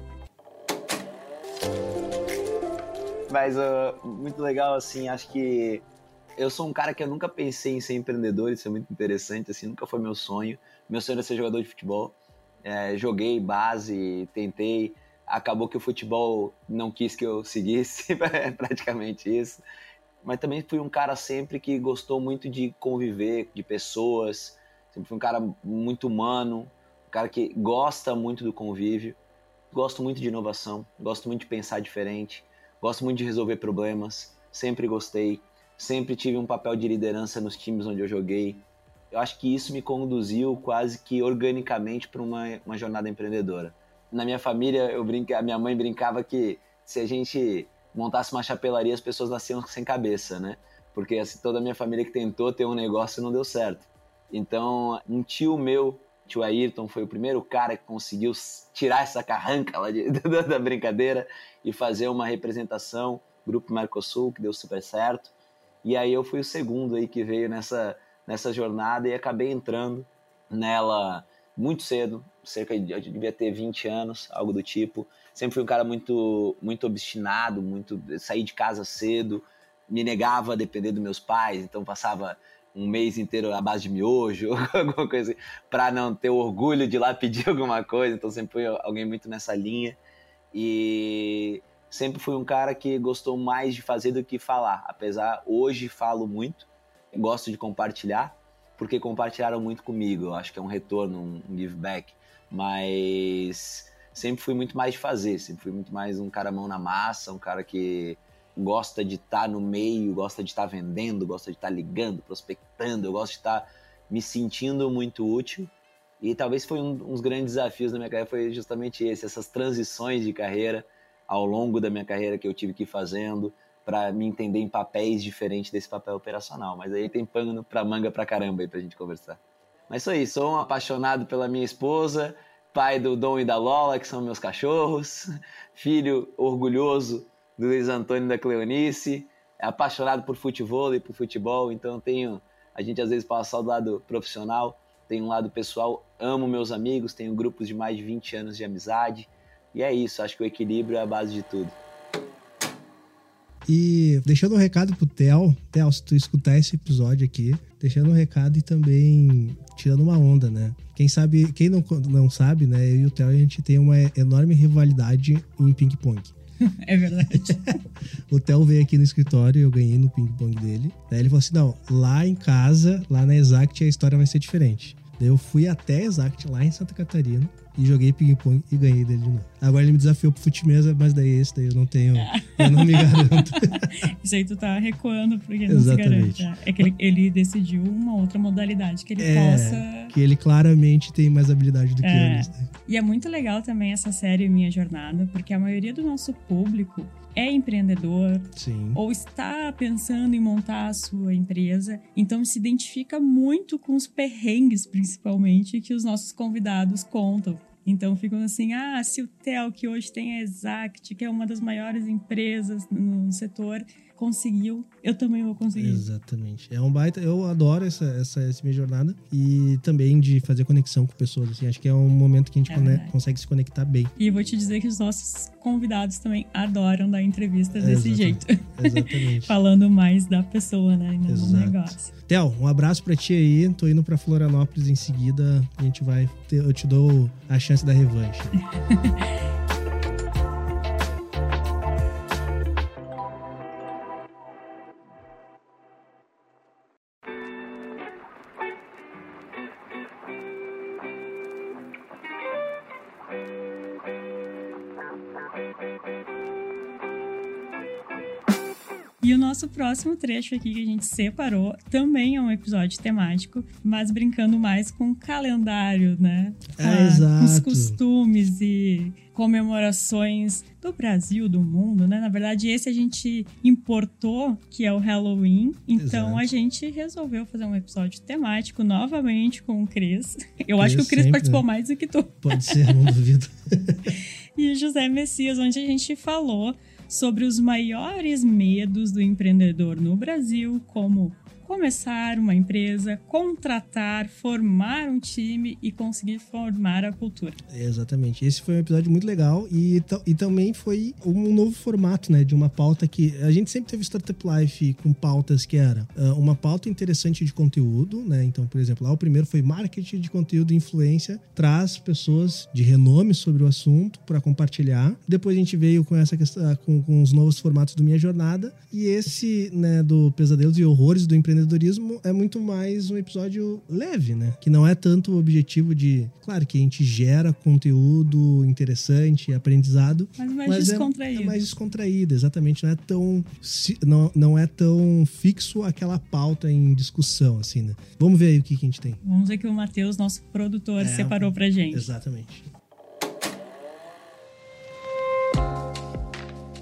Mas uh, muito legal, assim, acho que eu sou um cara que eu nunca pensei em ser empreendedor, isso é muito interessante, assim, nunca foi meu sonho. Meu sonho era ser jogador de futebol. É, joguei base, tentei, acabou que o futebol não quis que eu seguisse, é praticamente isso. Mas também fui um cara sempre que gostou muito de conviver, de pessoas, sempre fui um cara muito humano, um cara que gosta muito do convívio, gosto muito de inovação, gosto muito de pensar diferente, gosto muito de resolver problemas, sempre gostei sempre tive um papel de liderança nos times onde eu joguei. Eu acho que isso me conduziu quase que organicamente para uma, uma jornada empreendedora. Na minha família, eu brinca, a minha mãe brincava que se a gente montasse uma chapelaria, as pessoas nasciam sem cabeça, né? Porque assim, toda a minha família que tentou ter um negócio não deu certo. Então, um tio meu, tio Ayrton, foi o primeiro cara que conseguiu tirar essa carranca lá de, da brincadeira e fazer uma representação, Grupo Mercosul, que deu super certo. E aí eu fui o segundo aí que veio nessa, nessa jornada e acabei entrando nela muito cedo, cerca de, eu devia ter 20 anos, algo do tipo. Sempre fui um cara muito muito obstinado, muito saí de casa cedo, me negava a depender dos meus pais, então passava um mês inteiro à base de miojo, alguma coisa assim, para não ter orgulho de ir lá pedir alguma coisa, então sempre fui alguém muito nessa linha. E sempre fui um cara que gostou mais de fazer do que falar. Apesar, hoje falo muito, gosto de compartilhar, porque compartilharam muito comigo. Eu acho que é um retorno, um give back. Mas sempre fui muito mais de fazer, sempre fui muito mais um cara mão na massa, um cara que gosta de estar tá no meio, gosta de estar tá vendendo, gosta de estar tá ligando, prospectando, eu gosto de estar tá me sentindo muito útil. E talvez foi um, uns grandes desafios na minha carreira foi justamente esse, essas transições de carreira, ao longo da minha carreira que eu tive que ir fazendo para me entender em papéis diferentes desse papel operacional. Mas aí tem pano para manga para caramba aí pra gente conversar. Mas isso aí, sou um apaixonado pela minha esposa, pai do Dom e da Lola, que são meus cachorros, filho orgulhoso do Luiz Antônio e da Cleonice, apaixonado por futebol e por futebol, então tenho, a gente às vezes passa do lado profissional, tenho um lado pessoal, amo meus amigos, tenho grupos de mais de 20 anos de amizade, e é isso, acho que o equilíbrio é a base de tudo. E deixando um recado pro Theo, Theo, se tu escutar esse episódio aqui, deixando um recado e também tirando uma onda, né? Quem sabe, quem não, não sabe, né? Eu e o Theo, a gente tem uma enorme rivalidade em ping-pong. É verdade. o Theo veio aqui no escritório, eu ganhei no ping-pong dele. Daí ele falou assim: não, lá em casa, lá na Exact, a história vai ser diferente. Daí eu fui até a Exact, lá em Santa Catarina, e joguei ping-pong e ganhei dele de novo. Agora ele me desafiou pro fute mesa, mas daí esse daí eu não tenho. eu não me garanto. Isso aí tu tá recuando porque não Exatamente. se garante. É, é que ele, ele, decidiu uma outra modalidade que ele é, possa. Que ele claramente tem mais habilidade do que é. eu. E é muito legal também essa série Minha Jornada, porque a maioria do nosso público é empreendedor Sim. ou está pensando em montar a sua empresa, então se identifica muito com os perrengues, principalmente, que os nossos convidados contam. Então ficam assim, ah, se o Tel, que hoje tem a Exact, que é uma das maiores empresas no setor, conseguiu, eu também vou conseguir. Exatamente. É um baita. Eu adoro essa, essa, essa minha jornada e também de fazer conexão com pessoas. Assim, acho que é um momento que a gente é consegue se conectar bem. E vou te dizer que os nossos convidados também adoram dar entrevistas desse Exatamente. jeito. Exatamente. Falando mais da pessoa, né? No Exato. negócio. Theo, um abraço pra ti aí. Tô indo pra Florianópolis em seguida. A gente vai. Ter, eu te dou a chance da revanche. próximo trecho aqui que a gente separou também é um episódio temático, mas brincando mais com o calendário, né? É, Ah, exato. Com os costumes e comemorações do Brasil, do mundo, né? Na verdade, esse a gente importou, que é o Halloween. Então Exato. a gente resolveu fazer um episódio temático novamente com o Cris. Eu acho que o Cris participou né? mais do que tu Pode ser, não duvido. e José Messias, onde a gente falou sobre os maiores medos do empreendedor no Brasil, como começar uma empresa, contratar, formar um time e conseguir formar a cultura. Exatamente. Esse foi um episódio muito legal e, e também foi um novo formato, né? De uma pauta que a gente sempre teve Startup Life com pautas que era ah, uma pauta interessante de conteúdo, né? Então, por exemplo, lá o primeiro foi marketing de conteúdo e influência, traz pessoas de renome sobre o assunto para compartilhar. Depois a gente veio com essa questão, com, com os novos formatos do Minha Jornada e esse, né, do Pesadelos e Horrores do Empreendedorismo é muito mais um episódio leve, né? Que não é tanto o objetivo de, claro que a gente gera conteúdo interessante, aprendizado, Mas mais mas é- descontraído. é, mais descontraído, exatamente. Não é tão não, não é tão fixo aquela pauta em discussão, assim, né? Vamos ver aí o que, que a gente tem. Vamos ver que o Matheus, nosso produtor, É, separou pra gente. Exatamente.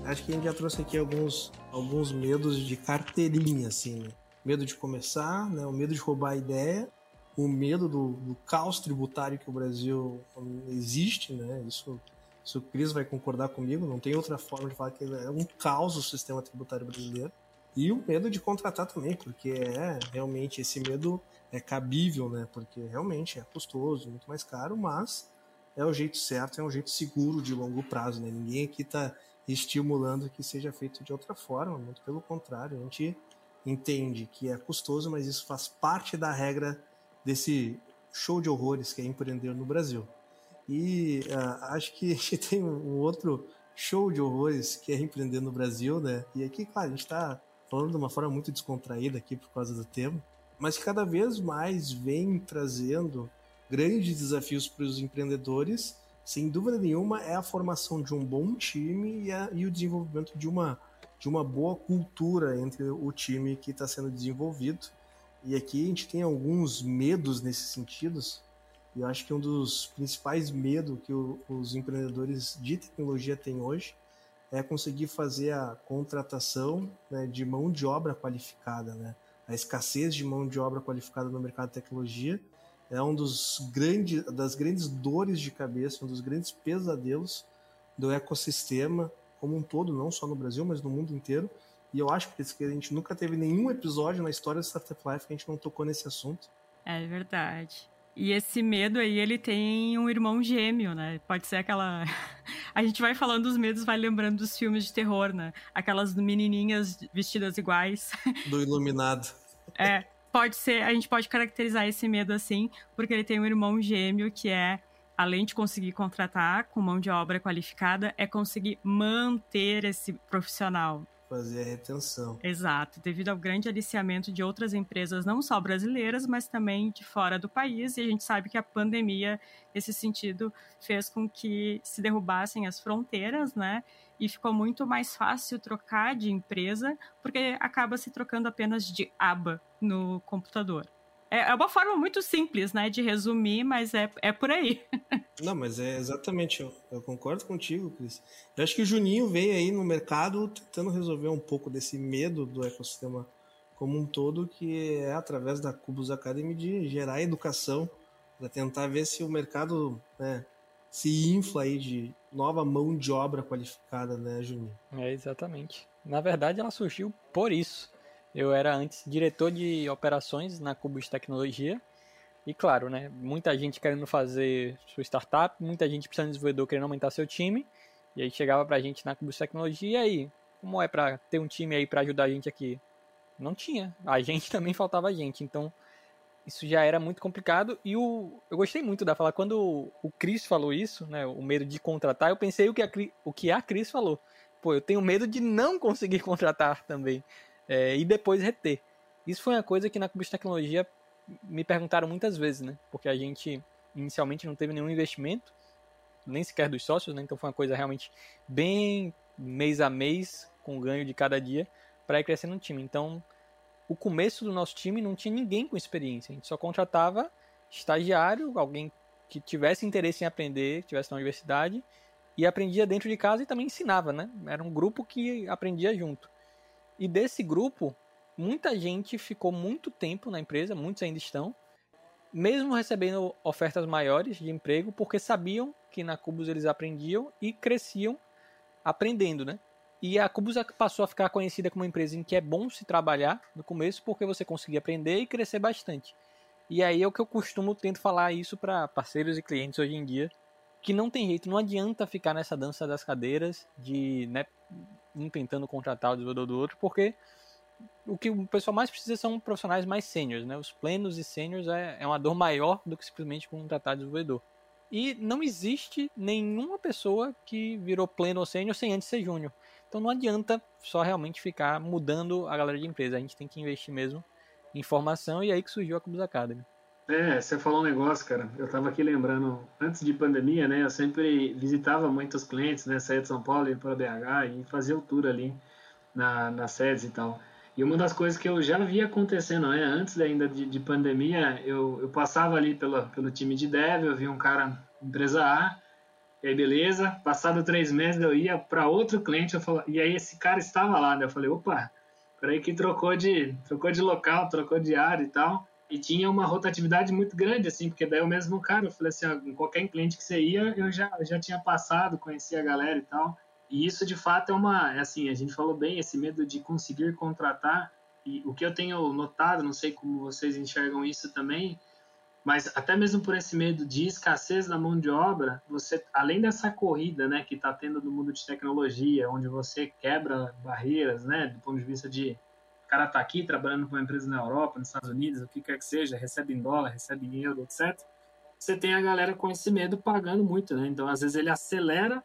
Acho que a gente já trouxe aqui alguns, alguns medos de carteirinha, assim, né? Medo de começar, né? O medo de roubar a ideia, o medo do, do caos tributário que o Brasil existe, né? Isso, isso o Cris vai concordar comigo, não tem outra forma de falar que é um caos o sistema tributário brasileiro. E o medo de contratar também, porque é realmente esse medo é cabível, né? Porque realmente é custoso, muito mais caro, mas é o jeito certo, é um jeito seguro de longo prazo, né? Ninguém aqui está estimulando que seja feito de outra forma, muito pelo contrário, a gente entende que é custoso, mas isso faz parte da regra desse show de horrores que é empreender no Brasil. E ah, acho que a gente tem um outro show de horrores que é empreender no Brasil, né? E aqui, claro, a gente está falando de uma forma muito descontraída aqui por causa do tema, mas que cada vez mais vem trazendo grandes desafios para os empreendedores. Sem dúvida nenhuma, é a formação de um bom time e, a- e o desenvolvimento de uma, de uma boa cultura entre o time que está sendo desenvolvido. E aqui a gente tem alguns medos nesses sentidos. E eu acho que um dos principais medos que o- os empreendedores de tecnologia têm hoje é conseguir fazer a contratação né, de mão de obra qualificada. Né? A escassez de mão de obra qualificada no mercado de tecnologia é um dos grandes, das grandes dores de cabeça, um dos grandes pesadelos do ecossistema como um todo, não só no Brasil, mas no mundo inteiro. E eu acho que a gente nunca teve nenhum episódio na história do Startup Life que a gente não tocou nesse assunto. É verdade. E esse medo aí, ele tem um irmão gêmeo, né? Pode ser aquela. A gente vai falando dos medos, vai lembrando dos filmes de terror, né? Aquelas menininhas vestidas iguais. Do Iluminado. É, pode ser, a gente pode caracterizar esse medo assim, porque ele tem um irmão gêmeo que é, além de conseguir contratar com mão de obra qualificada, é conseguir manter esse profissional. Fazer a retenção. Exato, devido ao grande aliciamento de outras empresas, não só brasileiras, mas também de fora do país. E a gente sabe que a pandemia, nesse sentido, fez com que se derrubassem as fronteiras, né? E ficou muito mais fácil trocar de empresa, porque acaba se trocando apenas de aba no computador. É é uma forma muito simples, né, de resumir, mas é, é por aí. Não, mas é exatamente, eu, eu concordo contigo, Cris. Eu acho que o Juninho veio aí no mercado tentando resolver um pouco desse medo do ecossistema como um todo, que é através da Cubus Academy de gerar educação para tentar ver se o mercado né, se infla aí de nova mão de obra qualificada, né, Juninho? É, exatamente. Na verdade, ela surgiu por isso. Eu era antes diretor de operações na Cubus Tecnologia. E claro, né, muita gente querendo fazer sua startup, muita gente precisando de desenvolvedor querendo aumentar seu time. E aí chegava pra gente na Cubus Tecnologia e aí, como é pra ter um time aí pra ajudar a gente aqui? Não tinha. A gente também faltava gente. Então, isso já era muito complicado. E o, eu gostei muito da fala. Quando o, Chris falou isso, né, o medo de contratar, eu pensei o que a, o que a Cris falou. Pô, eu tenho medo de não conseguir contratar também. É, e depois reter. Isso foi uma coisa que na Cubus Tecnologia me perguntaram muitas vezes, né? Porque a gente inicialmente não teve nenhum investimento, nem sequer dos sócios, né? Então foi uma coisa realmente bem mês a mês, com ganho de cada dia, para ir crescendo no time. Então, o começo do nosso time não tinha ninguém com experiência. A gente só contratava estagiário, alguém que tivesse interesse em aprender, que tivesse na universidade, e aprendia dentro de casa e também ensinava, né? Era um grupo que aprendia junto. E desse grupo, muita gente ficou muito tempo na empresa, muitos ainda estão, mesmo recebendo ofertas maiores de emprego, porque sabiam que na Cubus eles aprendiam e cresciam aprendendo, né? E a Cubus passou a ficar conhecida como uma empresa em que é bom se trabalhar no começo, porque você conseguia aprender e crescer bastante. E aí é o que eu costumo tento falar isso para parceiros e clientes hoje em dia, que não tem jeito, não adianta ficar nessa dança das cadeiras de, né, um tentando contratar o desenvolvedor do outro, porque o que o pessoal mais precisa são profissionais mais sêniores, né? Os plenos e sêniores é, é uma dor maior do que simplesmente contratar desenvolvedor. E não existe nenhuma pessoa que virou pleno ou sênior sem antes ser júnior. Então não adianta só realmente ficar mudando a galera de empresa. A gente tem que investir mesmo em formação e aí que surgiu a Cubus Academy. É, você falou um negócio, cara. Eu tava aqui lembrando, antes de pandemia, né? Eu sempre visitava muitos clientes, né? Saía de São Paulo, ia para BH e fazia o tour ali na, nas sedes e tal. E uma das coisas que eu já via acontecendo, né, antes ainda de, de pandemia, eu, eu passava ali pela, pelo time de dev, eu via um cara, empresa A, e aí beleza, passado três meses eu ia para outro cliente, eu falava, e aí esse cara estava lá, né, eu falei, opa, peraí que trocou de, trocou de local, trocou de área e tal, e tinha uma rotatividade muito grande, assim, porque daí o mesmo cara, eu falei assim, ó, em qualquer cliente que você ia, eu já, já tinha passado, conhecia a galera e tal, e isso, de fato, é uma. É assim, a gente falou bem, esse medo de conseguir contratar. E o que eu tenho notado, não sei como vocês enxergam isso também, mas até mesmo por esse medo de escassez da mão de obra, você, além dessa corrida né, que está tendo no mundo de tecnologia, onde você quebra barreiras, né, do ponto de vista de cara está aqui trabalhando com uma empresa na Europa, nos Estados Unidos, o que quer que seja, recebe em dólar, recebe em euro, etc. Você tem a galera com esse medo pagando muito, né? Então, às vezes, ele acelera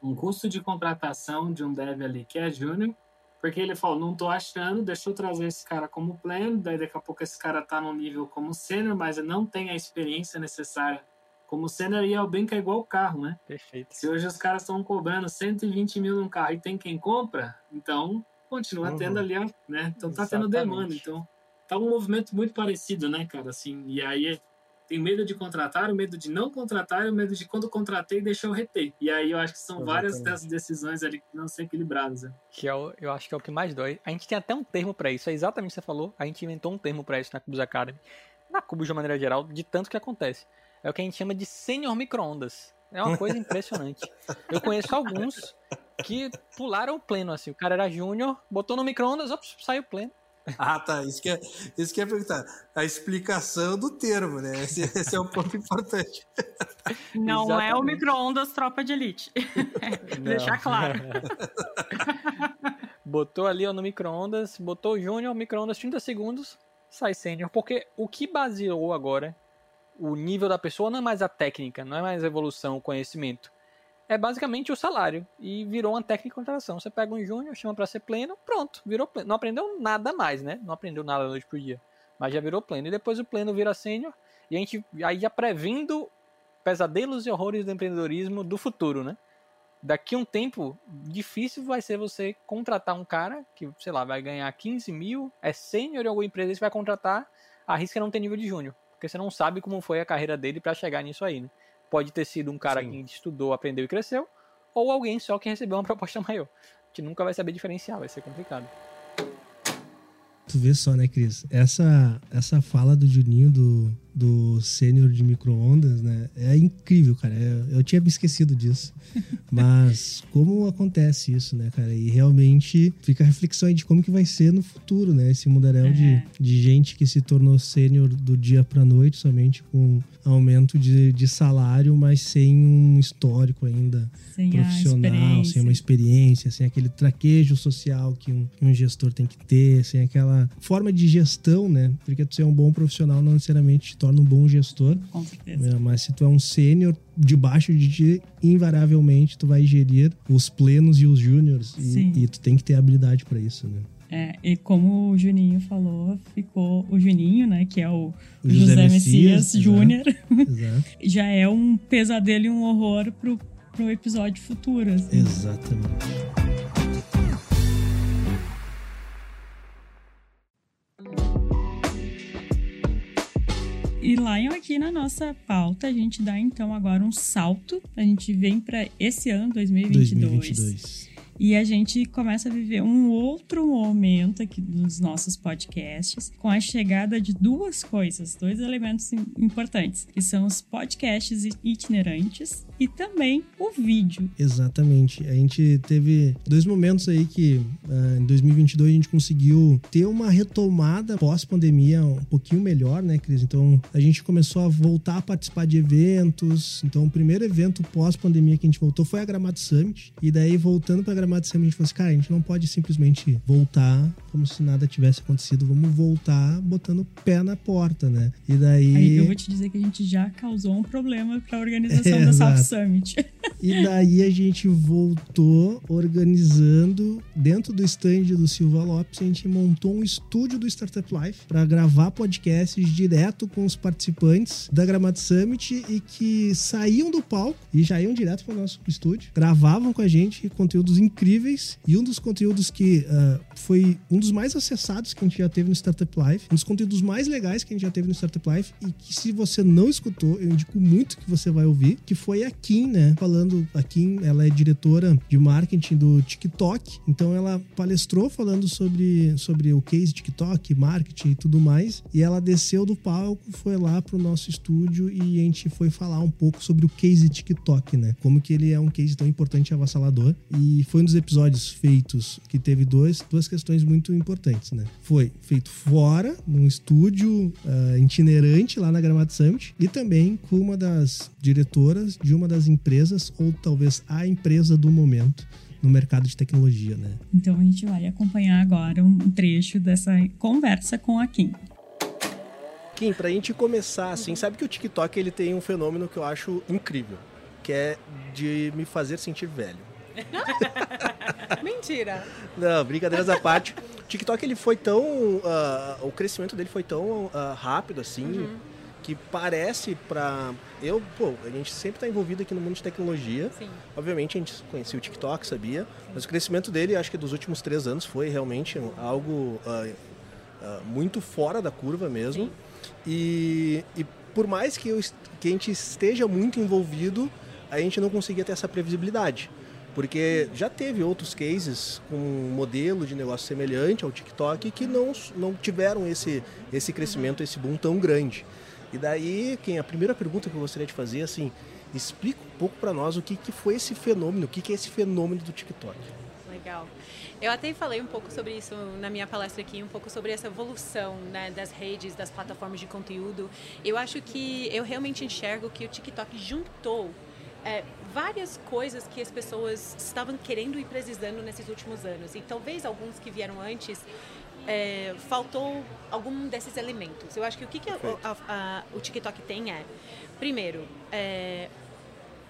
um custo de contratação de um dev ali que é júnior, porque ele falou, não estou achando, deixa eu trazer esse cara como pleno, daí daqui a pouco esse cara está no nível como sênior, mas não tem a experiência necessária como sênior e é o bem que é igual o carro, né? Perfeito. Se hoje os caras estão cobrando 120 mil num carro e tem quem compra, então continua uhum. tendo ali, né? Então tá Exatamente. tendo demanda, então tá um movimento muito parecido, né, cara? Assim, e aí tem medo de contratar, o medo de não contratar e o medo de quando contratei deixar eu reter. E aí eu acho que são Exatamente. várias dessas decisões ali que não são equilibradas. Né? Que é o, eu acho que é o que mais dói. A gente tem até um termo para isso, é exatamente o que você falou. A gente inventou um termo para isso na Cubus Academy. Na Cubus de uma maneira geral, de tanto que acontece. É o que a gente chama de sênior microondas. É uma coisa impressionante. Eu conheço alguns que pularam o pleno, assim. O cara era júnior, botou no microondas, ops, saiu pleno. Ah, tá. Isso que, é, isso que é perguntar. A explicação do termo, né? Esse, esse é um ponto importante. Não Exatamente. é o micro-ondas tropa de elite. Deixar claro. botou ali ó, no micro-ondas, botou o Júnior, micro-ondas 30 segundos, sai sênior. Porque o que baseou agora o nível da pessoa não é mais a técnica, não é mais a evolução, o conhecimento é basicamente o salário. E virou uma técnica de contratação. Você pega um júnior, chama para ser pleno, pronto, virou pleno. Não aprendeu nada mais, né? Não aprendeu nada da noite pro dia. Mas já virou pleno. E depois o pleno vira sênior. E a gente aí já previndo pesadelos e horrores do empreendedorismo do futuro, né? Daqui um tempo, difícil vai ser você contratar um cara que, sei lá, vai ganhar 15 mil, é sênior em alguma empresa e você vai contratar, arrisca não ter nível de júnior. Porque você não sabe como foi a carreira dele para chegar nisso aí, né? Pode ter sido um cara Sim. que estudou, aprendeu e cresceu, ou alguém só que recebeu uma proposta maior. A gente nunca vai saber diferenciar, vai ser complicado. Tu vê só, né, Cris? Essa, essa fala do Juninho do, do sênior de micro-ondas, né? É incrível, cara. Eu, eu tinha me esquecido disso. Mas como acontece isso, né, cara? E realmente fica a reflexão aí de como que vai ser no futuro, né? Esse mundaréu é. de, de gente que se tornou sênior do dia pra noite, somente com aumento de, de salário, mas sem um histórico ainda sem profissional, sem uma experiência, sem aquele traquejo social que um, um gestor tem que ter, sem aquela forma de gestão, né? Porque tu ser um bom profissional não necessariamente te torna um bom gestor. Com certeza. É, mas se tu é um sênior, debaixo de ti, invariavelmente tu vai gerir os plenos e os júniores. E, e, tu tem que ter habilidade para isso, né? É, e como o Juninho falou, ficou o Juninho, né, que é o, o José, José, Messias, Messias Júnior, já é um pesadelo e um horror pro, pro episódio futuro. Assim. Exatamente. E Lion, aqui na nossa pauta, a gente dá então agora um salto. A gente vem para esse ano, 2022. 2022. E a gente começa a viver um outro momento aqui dos nossos podcasts com a chegada de duas coisas, dois elementos im- importantes, que são os podcasts itinerantes e também o vídeo. Exatamente. A gente teve dois momentos aí que ah, em 2022 a gente conseguiu ter uma retomada pós-pandemia um pouquinho melhor, né, Cris? Então a gente começou a voltar a participar de eventos. Então o primeiro evento pós-pandemia que a gente voltou foi a Gramado Summit. E daí voltando para Gramado Summit, a gente falou assim, cara, a gente não pode simplesmente voltar como se nada tivesse acontecido. Vamos voltar botando o pé na porta, né? E daí. Aí eu vou te dizer que a gente já causou um problema para a organização É, da South. Summit. E daí a gente voltou organizando dentro do stand do Silva Lopes, a gente montou um estúdio do Startup Life para gravar podcasts direto com os participantes da Gramado Summit e que saíam do palco e já iam direto para o nosso estúdio, gravavam com a gente conteúdos incríveis e um dos conteúdos que ah, foi um dos mais acessados que a gente já teve no Startup Life, um dos conteúdos mais legais que a gente já teve no Startup Life e que se você não escutou, eu indico muito que você vai ouvir, que foi a Kim, né? Falando, a Kim, ela é diretora de marketing do TikTok, então ela palestrou falando sobre, sobre o case TikTok, marketing e tudo mais, e ela desceu do palco, foi lá pro nosso estúdio e a gente foi falar um pouco sobre o case TikTok, né? Como que ele é um case tão importante e avassalador. E foi um dos episódios feitos que teve dois, duas questões muito importantes, né? Foi feito fora, num estúdio ah, itinerante lá na Gramado Summit, e também com uma das diretoras de uma das empresas, ou talvez a empresa do momento no mercado de tecnologia, né? Então a gente vai acompanhar agora um trecho dessa conversa com a Kim. Kim, pra gente começar assim, sabe que o TikTok ele tem um fenômeno que eu acho incrível, que é de me fazer sentir velho. Mentira. Não, brincadeiras à parte. O TikTok ele foi tão, ah, o crescimento dele foi tão ah, rápido assim, Uhum. Que parece pra eu, pô, a gente sempre tá envolvido aqui no mundo de tecnologia. Sim. Obviamente a gente conhecia o TikTok, sabia, mas o crescimento dele, acho que dos últimos três anos foi realmente algo ah, ah, muito fora da curva mesmo. E, e por mais que, eu, que a gente esteja muito envolvido, a gente não conseguia ter essa previsibilidade. Porque já teve outros cases com um modelo de negócio semelhante ao TikTok que não, não tiveram esse, esse crescimento, esse boom tão grande. E daí, quem a primeira pergunta que eu gostaria de fazer é assim, explica um pouco para nós o que, que foi esse fenômeno, o que, que é esse fenômeno do TikTok. Legal. Eu até falei um pouco sobre isso na minha palestra aqui, um pouco sobre essa evolução né, das redes, das plataformas de conteúdo. Eu acho que eu realmente enxergo que o TikTok juntou é, várias coisas que as pessoas estavam querendo e precisando nesses últimos anos. E talvez alguns que vieram antes é, faltou algum desses elementos. Eu acho que o que, que a- a- a- o TikTok tem é, primeiro, é,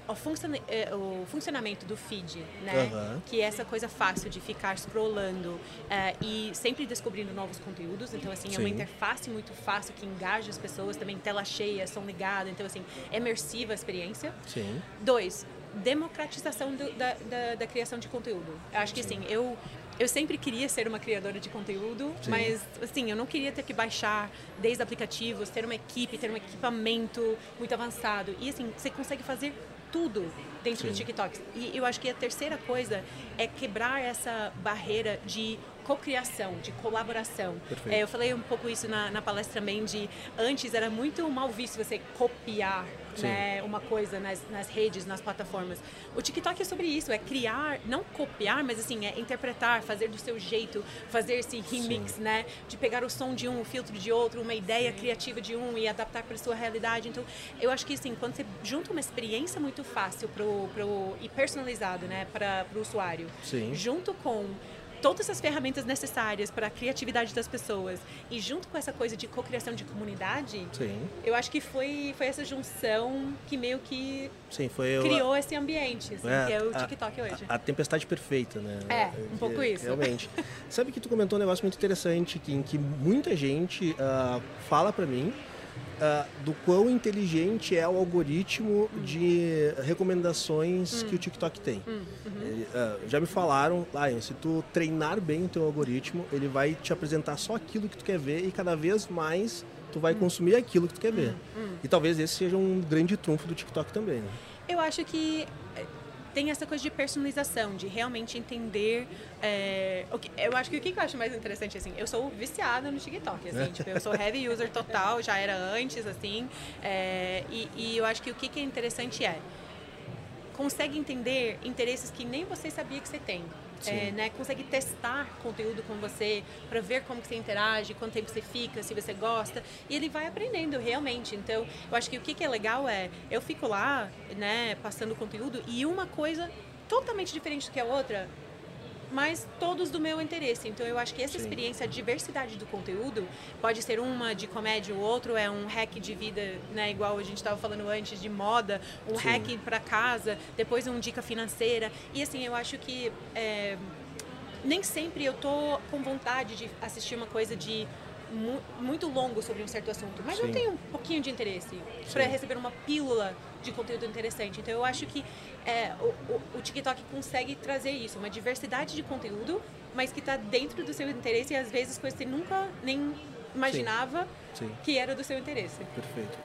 o, funciona- é, o funcionamento do feed, né? Aham. Que é essa coisa fácil de ficar scrollando é, e sempre descobrindo novos conteúdos. Então, assim, é uma Sim. interface muito fácil que engaja as pessoas. Também tela cheia, som ligado. Então, assim, é imersiva a experiência. Sim. Dois, democratização do- da, da, da criação de conteúdo. Eu acho que assim, eu, eu sempre queria ser uma criadora de conteúdo, Sim. mas assim, eu não queria ter que baixar desde aplicativos, ter uma equipe, ter um equipamento muito avançado. E assim, você consegue fazer tudo dentro do Sim. TikTok. E eu acho que a terceira coisa é quebrar essa barreira de cocriação, de colaboração. É, eu falei um pouco isso na, na palestra também de antes era muito mal visto você copiar. Né, uma coisa nas, nas redes, nas plataformas. O TikTok é sobre isso, é criar, não copiar, mas assim, é interpretar, fazer do seu jeito, fazer esse remix, né? De pegar o som de um, o filtro de outro, uma ideia criativa de um e adaptar para sua realidade. Então, eu acho que assim, quando você junta uma experiência muito fácil pro, pro, e personalizado, né, para o usuário, Sim. junto com todas as ferramentas necessárias para a criatividade das pessoas e junto com essa coisa de cocriação de comunidade, Sim. eu acho que foi, foi essa junção que meio que Sim, foi criou esse ambiente, assim, É, que é o a- TikTok hoje. A, a tempestade perfeita, né? É, um pouco isso. Realmente. Sabe que tu comentou um negócio muito interessante, que, em que muita gente ah, fala pra mim ah, do quão inteligente é o algoritmo de recomendações que o TikTok tem. Hum, uhum. Ah, já me falaram, Lion, se tu treinar bem o teu algoritmo, ele vai te apresentar só aquilo que tu quer ver e cada vez mais tu vai consumir aquilo que tu quer ver. E talvez esse seja um grande trunfo do TikTok também, né? Eu acho que eh, tem essa coisa de personalização, de realmente entender. é, o que- eu acho que o que eu acho mais interessante, assim, eu sou viciada no TikTok, assim, tipo, eu sou heavy user total, já era antes, assim, é, e, e eu acho que o que que é interessante é consegue entender interesses que nem você sabia que você tem. É, né, consegue testar conteúdo com você para ver como que você interage, quanto tempo você fica, se você gosta, e ele vai aprendendo realmente. Então, eu acho que o que, que é legal é, eu fico lá, né, passando conteúdo e uma coisa totalmente diferente do que a outra, mas todos do meu interesse. Então, eu acho que essa experiência, a diversidade do conteúdo, pode ser uma de comédia, o outro é um hack de vida, né, igual a gente estava falando antes, de moda, um hack para casa, depois um dica financeira. E assim, eu acho que é, nem sempre eu tô com vontade de assistir uma coisa de mu- muito longo sobre um certo assunto, mas eu Sim. tenho um pouquinho de interesse para receber uma pílula de conteúdo interessante. Então eu acho que é, o, o- TikTok consegue trazer isso, uma diversidade de conteúdo, mas que está dentro do seu interesse e às vezes coisas que você nunca nem imaginava Sim, que era do seu interesse. perfeito.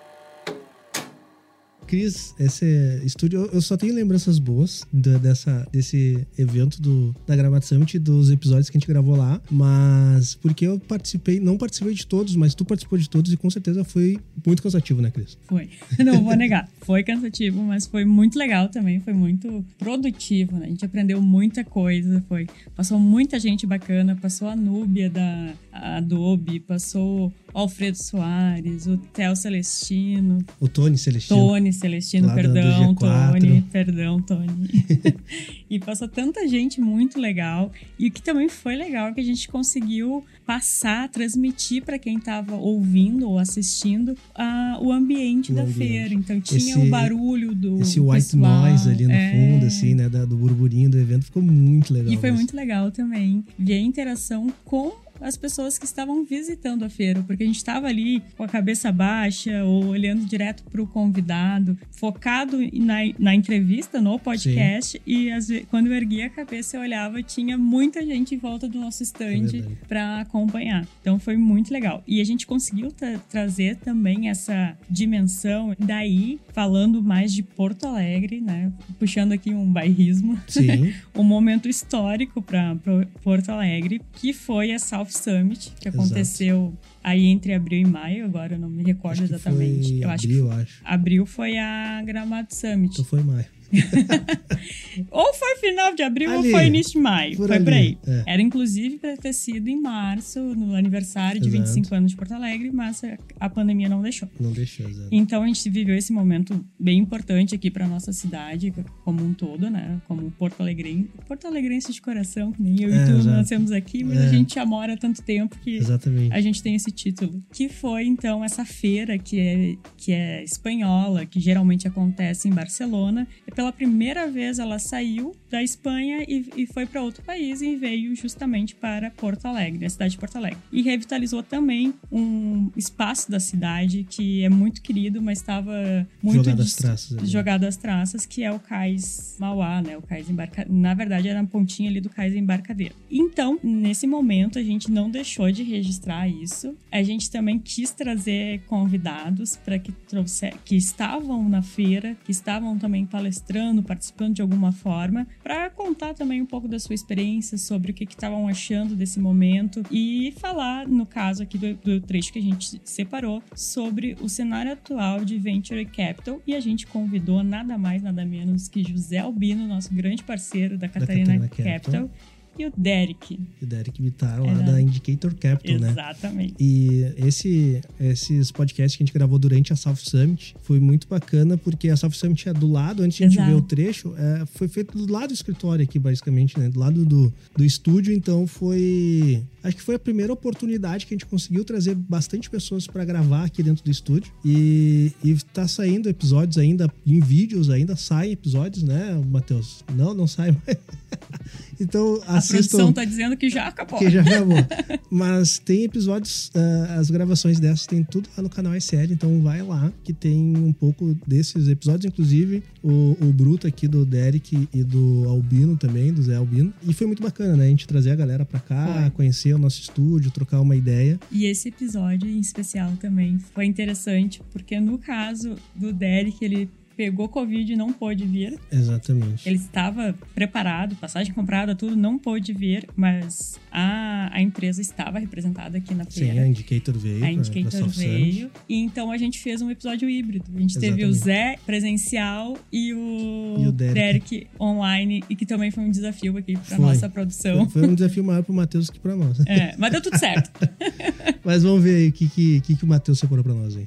Cris, esse estúdio, eu- só tenho lembranças boas da- dessa, desse evento do, da Gramado Summit, dos episódios que a gente gravou lá, mas porque eu participei, não participei de todos, mas tu participou de todos e com certeza foi muito cansativo, né, Cris? Foi. Não vou negar. Foi cansativo, mas foi muito legal também. Foi muito produtivo, né? A gente aprendeu muita coisa. Foi. Passou muita gente bacana. Passou a Núbia da Adobe, passou Alfredo Soares, o Theo Celestino, O Tony Celestino. Tony Celestino, Lá perdão, G4. Tony, perdão, Tony. e passou tanta gente muito legal. E o que também foi legal é que a gente conseguiu passar, transmitir para quem estava ouvindo ou assistindo ah, o ambiente O da ambiente. feira. Então tinha o barulho do Esse white pessoal, noise ali no é. fundo, assim, né, do burburinho do evento, ficou muito legal. E foi mesmo. muito legal também ver a interação com as pessoas que estavam visitando a feira, porque a gente estava ali com a cabeça baixa ou olhando direto para o convidado, focado na, na entrevista, no podcast, e às ve- quando eu erguia a cabeça eu olhava, tinha muita gente em volta do nosso stand verdade. para acompanhar. Então foi muito legal. E a gente conseguiu tra- trazer também essa dimensão, daí falando mais de Porto Alegre, né? Puxando aqui um bairrismo Sim, um momento histórico para Porto Alegre, que foi a South Summit, que Exato. aconteceu aí entre abril e maio, agora eu não me recordo exatamente. eu acho abril, que acho. abril foi a Gramado Summit. Então foi maio. Ou foi final de abril Ali, ou foi início de maio. por foi por ali, aí. é. Era inclusive para ter sido em março, no aniversário de Exato. 25 anos de Porto Alegre, mas a- pandemia não deixou. Não deixou, exato. Então a gente viveu esse momento bem importante aqui para nossa cidade como um todo, né? Como Porto Alegrense, Porto Alegrense de coração, que nem eu É, e tu exato. nascemos aqui, mas É. a gente já mora há tanto tempo que Exatamente. a gente tem esse título. Que foi então essa feira que é, que é espanhola, que geralmente acontece em Barcelona. E pela primeira vez ela saiu da Espanha e, e foi para outro país e veio justamente para Porto Alegre, a cidade de Porto Alegre. E revitalizou também um espaço da cidade que é muito querido, mas estava muito Jogado às traças ali. jogado às traças, que é o cais Mauá, né? O cais embarca... Na verdade, era na pontinha ali do cais embarcadeiro. Então, nesse momento, a gente não deixou de registrar isso. A gente também quis trazer convidados para que trouxer... que estavam na feira, que estavam também palestrando, participando de alguma forma, para contar também um pouco da sua experiência sobre o que estavam achando desse momento e falar, no caso aqui do, do trecho que a gente separou, sobre o cenário atual de Venture Capital e a gente convidou nada mais, nada menos que José Albino, nosso grande parceiro da Catarina, Catarina Capital, Capital. E o Derek. O Derek Bittar lá Era- da Indicator Capital, né? Exatamente. E esse, esses podcasts que a gente gravou durante a South Summit foi muito bacana, porque a South Summit é do lado, antes de a gente ver o trecho, é, foi feito do lado do escritório aqui, basicamente, né? Do lado do, do estúdio, então foi. Acho que foi a primeira oportunidade que a gente conseguiu trazer bastante pessoas para gravar aqui dentro do estúdio. E, e tá saindo episódios ainda, em vídeos ainda saem episódios, né, Matheus? Não, não sai mais. Então A assistam. produção tá dizendo que já acabou. Que já acabou. Mas tem episódios, ah, as gravações dessas tem tudo lá no canal SL, então vai lá que tem um pouco desses episódios, inclusive o, o Bruto aqui do Derek e do Albino também, do Zé Albino. E foi muito bacana, né? A gente trazer a galera pra cá, Foi. conhecer o nosso estúdio, trocar uma ideia. E esse episódio em especial também foi interessante, porque no caso do Derek, ele pegou Covid e não pôde vir. Exatamente. Ele estava preparado, passagem comprada, tudo, não pôde vir, mas a, a empresa estava representada aqui na Sim, feira. a Indicator veio. A Indicator veio. E então a gente fez um episódio híbrido. A gente teve o Exatamente. Zé presencial e o, E o Derek. online, e que também foi um desafio aqui para nossa produção. Foi, foi um desafio maior pro Matheus que pra nós. É, mas deu tudo certo. Mas vamos ver aí o que, que, que, que o Matheus separou pra nós aí.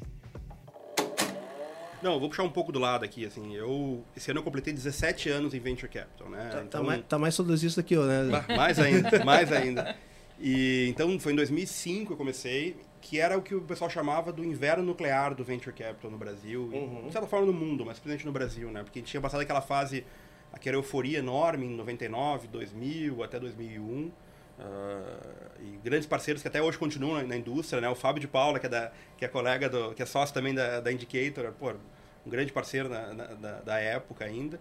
Não, eu vou puxar um pouco do lado aqui, assim. Eu, esse ano eu completei 17 anos em Venture Capital, né? Tá, Então- tá mais, tá mais saudosista que eu, né? Ma- Mais ainda, mais ainda. E então foi em 2005 eu comecei, que era o que o pessoal chamava do inverno nuclear do venture capital no Brasil, e, de certa forma no mundo, mas principalmente no Brasil, né? Porque a gente tinha passado aquela fase, aquela euforia enorme em 99, 2000 até 2001. Ah, e grandes parceiros que até hoje continuam na, indústria, né? O Fábio de Paula, que é, da, que é colega, do, que é sócio também da, da Indicator, pô, um grande parceiro na, na- da, da época ainda.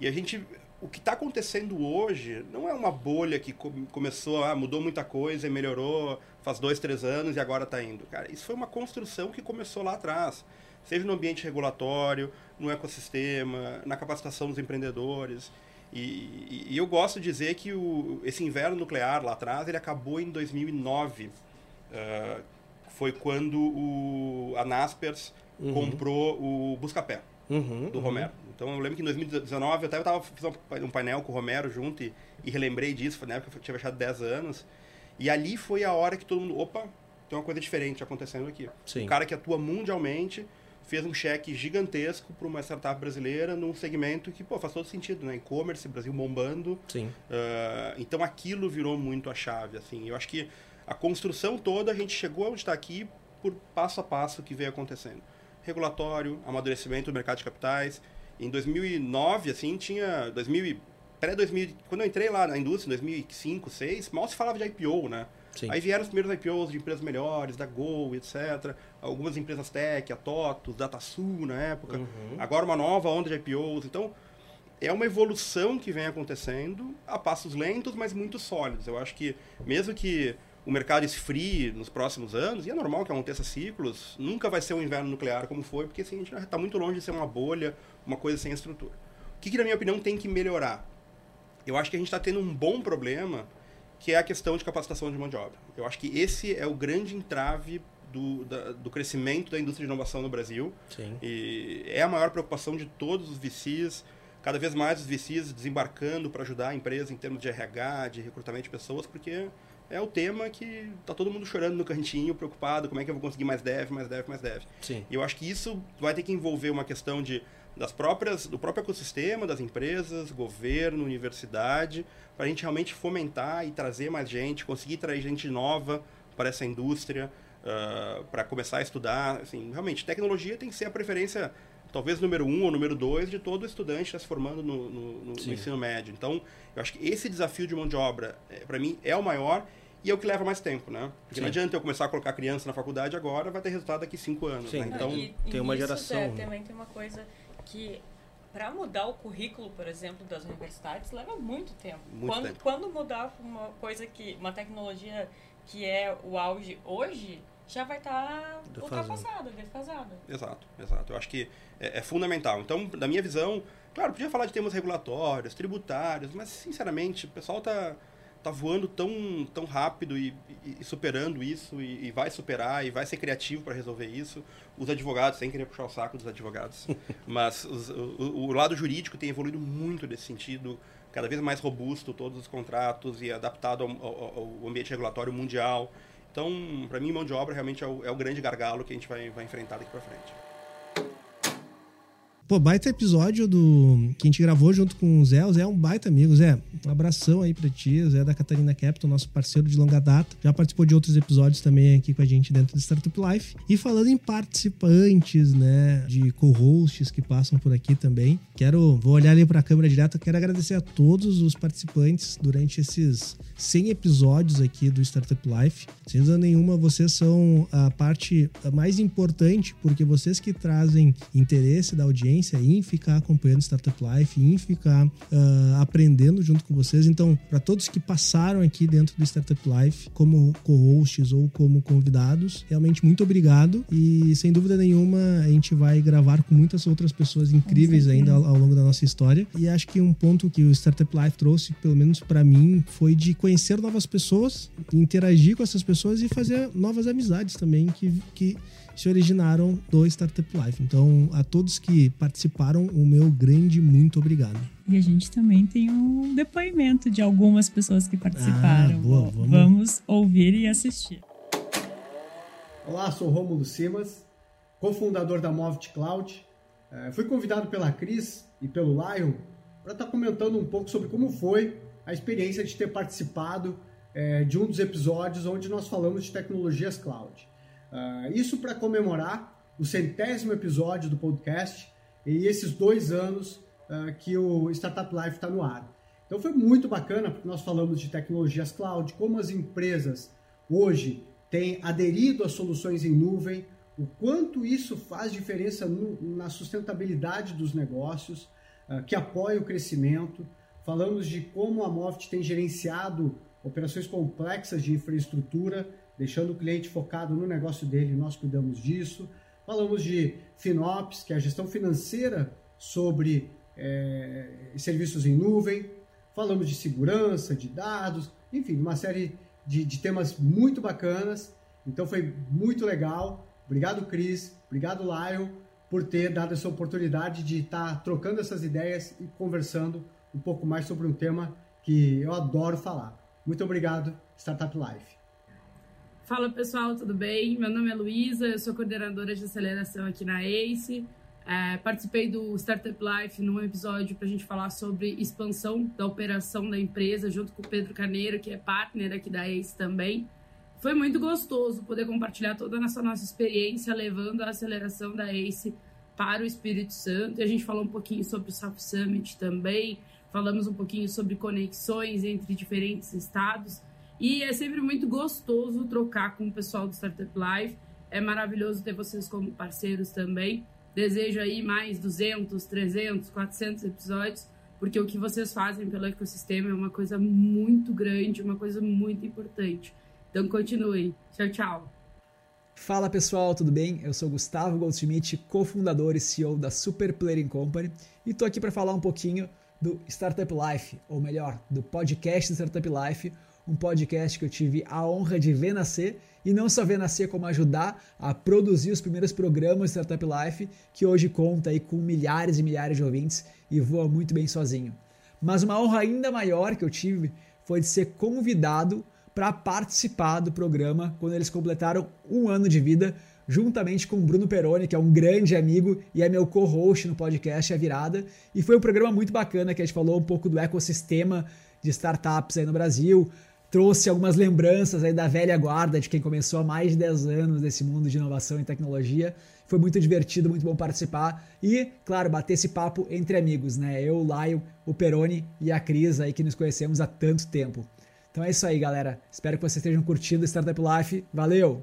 E a gente, o que está acontecendo hoje não é uma bolha que co- começou, ah, mudou muita coisa e melhorou faz dois, três anos e agora está indo. Cara, isso foi uma construção que começou lá atrás. Seja no ambiente regulatório, no ecossistema, na capacitação dos empreendedores. E, e- e eu gosto de dizer que o, esse inverno nuclear lá atrás, ele acabou em 2009. Ah, foi quando o, a Naspers Uhum. comprou o Buscapé Uhum, do uhum. Romero. Então eu lembro que em 2019 eu até tava, fiz um painel com o Romero junto e, e relembrei disso, foi na época que eu tinha fechado 10 anos. E ali foi a hora que todo mundo, opa, tem uma coisa diferente acontecendo aqui. Sim. Um cara que atua mundialmente fez um cheque gigantesco para uma startup brasileira num segmento que, pô, faz todo sentido, né? E-commerce, Brasil bombando. Sim. Ah, então aquilo virou muito a chave, assim. Eu acho que a construção toda a gente chegou onde está aqui por passo a passo que veio acontecendo. Regulatório, amadurecimento do mercado de capitais. Em 2009, assim, tinha 2000 e- pré 2000, quando eu entrei lá na indústria, em 2005, 2006, mal se falava de IPO, né? Sim. Aí vieram os primeiros IPOs de empresas melhores, da Gol, etc. Algumas empresas tech, a TOTUS, DataSul na época. Uhum. Agora uma nova onda de IPOs. Então, é uma evolução que vem acontecendo a passos lentos, mas muito sólidos. Eu acho que, mesmo que o mercado esfrie nos próximos anos, e é normal que aconteça ciclos, nunca vai ser um inverno nuclear como foi, porque assim, a gente está muito longe de ser uma bolha, uma coisa sem estrutura. O que, que, na minha opinião, tem que melhorar? Eu acho que a gente está tendo um bom problema, que é a questão de capacitação de mão de obra. Eu acho que esse é o grande entrave do, da- do crescimento da indústria de inovação no Brasil. Sim. E é a maior preocupação de todos os VCs, cada vez mais os VCs desembarcando para ajudar a empresa em termos de RH, de recrutamento de pessoas, porque é o tema que tá todo mundo chorando no cantinho, preocupado, como é que eu vou conseguir mais dev, mais dev, mais dev. Sim. E eu acho que isso vai ter que envolver uma questão de das próprias do próprio ecossistema, das empresas, governo, universidade, para a gente realmente fomentar e trazer mais gente, conseguir trazer gente nova para essa indústria, para começar a estudar. Assim, realmente, tecnologia tem que ser a preferência, talvez número um ou número dois de todo estudante que está se formando no, no- no- no ensino médio. Então, eu acho que esse desafio de mão de obra, para mim, é o maior e é o que leva mais tempo, né? Porque não Sim. adianta eu começar a colocar criança na faculdade agora, vai ter resultado daqui cinco anos. Sim. né? Então, E- tem e uma nisso, geração, Zé, né? também tem uma coisa que para mudar o currículo, por exemplo, das universidades leva muito tempo. Muito quando, tempo. quando mudar uma coisa que uma tecnologia que é o auge hoje já vai estar Defasado. ultrapassada, defasada. Exato, exato. Eu acho que é, é fundamental. Então, da minha visão, claro, podia falar de temas regulatórios, tributários, mas, sinceramente, o pessoal tá, tá voando tão, tão rápido e, e- e superando isso, e, e vai superar, e vai ser criativo para resolver isso. Os advogados, sem querer puxar o saco dos advogados, mas os- o, o lado jurídico tem evoluído muito nesse sentido, cada vez mais robusto, todos os contratos, e adaptado ao, ao- ao ambiente regulatório mundial. Então, para mim, mão de obra realmente é o, é o grande gargalo que a gente vai, vai enfrentar daqui para frente. Pô, baita episódio do que a gente gravou junto com o Zé. O Zé é um baita amigo. Zé, um abração aí pra ti. O Zé da Catarina Capital, nosso parceiro de longa data. Já participou de outros episódios também aqui com a gente dentro do Startup Life. E falando em participantes, né, de co-hosts que passam por aqui também, quero, vou olhar ali pra câmera direta, quero agradecer a todos os participantes durante esses 100 episódios aqui do Startup Life. Sem dúvida nenhuma, vocês são a parte mais importante, porque vocês que trazem interesse da audiência em ficar acompanhando Startup Life, em ficar uh, aprendendo junto com vocês. Então, para todos que passaram aqui dentro do Startup Life, como co-hosts ou como convidados, realmente muito obrigado. E sem dúvida nenhuma, a gente vai gravar com muitas outras pessoas incríveis ainda ao, ao longo da nossa história. E acho que um ponto que o Startup Life trouxe, pelo menos para mim, foi de conhecer novas pessoas, interagir com essas pessoas e fazer novas amizades também que, que se originaram do Startup Life. Então, a todos que participaram, o meu grande muito obrigado. E a gente também tem um depoimento de algumas pessoas que participaram. Ah, boa, vamos... vamos ouvir e assistir. Olá, sou Rômulo Simas, cofundador da Movit Cloud. É, fui convidado pela Cris e pelo Lion para estar tá comentando um pouco sobre como foi a experiência de ter participado é, de um dos episódios onde nós falamos de tecnologias cloud. Uh, isso para comemorar o centésimo episódio do podcast e esses dois anos uh, que o Startup Life está no ar. Então foi muito bacana porque nós falamos de tecnologias cloud, como as empresas hoje têm aderido às soluções em nuvem, o quanto isso faz diferença no, na sustentabilidade dos negócios, uh, que apoia o crescimento. Falamos de como a Moft tem gerenciado operações complexas de infraestrutura deixando o cliente focado no negócio dele, nós cuidamos disso. Falamos de FinOps, que é a gestão financeira sobre é, serviços em nuvem. Falamos de segurança, de dados, enfim, uma série de, de temas muito bacanas. Então foi muito legal. Obrigado, Cris. Obrigado, Lyle, por ter dado essa oportunidade de estar trocando essas ideias e conversando um pouco mais sobre um tema que eu adoro falar. Muito obrigado, Startup Life. Fala pessoal, tudo bem? Meu nome é Luísa, eu sou coordenadora de aceleração aqui na ACE. É, participei do Startup Life num episódio para a gente falar sobre expansão da operação da empresa, junto com o Pedro Carneiro, que é partner aqui da ACE também. Foi muito gostoso poder compartilhar toda essa nossa experiência levando a aceleração da ACE para o Espírito Santo. E a gente falou um pouquinho sobre o SAP Summit também, falamos um pouquinho sobre conexões entre diferentes estados. E é sempre muito gostoso trocar com o pessoal do Startup Life. É maravilhoso ter vocês como parceiros também. Desejo aí mais 200, 300, 400 episódios, porque o que vocês fazem pelo ecossistema é uma coisa muito grande, uma coisa muito importante. Então continue. Tchau, tchau. Fala pessoal, tudo bem? Eu sou Gustavo Goldschmidt, cofundador e CEO da Super Playing Company, e tô aqui para falar um pouquinho do Startup Life, ou melhor, do podcast Startup Life, um podcast que eu tive a honra de ver nascer e não só ver nascer, como ajudar a produzir os primeiros programas Startup Life, que hoje conta aí com milhares e milhares de ouvintes e voa muito bem sozinho. Mas uma honra ainda maior que eu tive foi de ser convidado para participar do programa quando eles completaram um ano de vida, juntamente com o Bruno Peroni, que é um grande amigo e é meu co-host no podcast A Virada. E foi um programa muito bacana que a gente falou um pouco do ecossistema de startups aí no Brasil, trouxe algumas lembranças aí da velha guarda de quem começou há mais de 10 anos nesse mundo de inovação e tecnologia. Foi muito divertido, muito bom participar e, claro, bater esse papo entre amigos, né? Eu, o Laio, o Peroni e a Cris aí que nos conhecemos há tanto tempo. Então é isso aí, galera. Espero que vocês estejam curtindo o Startup Life. Valeu!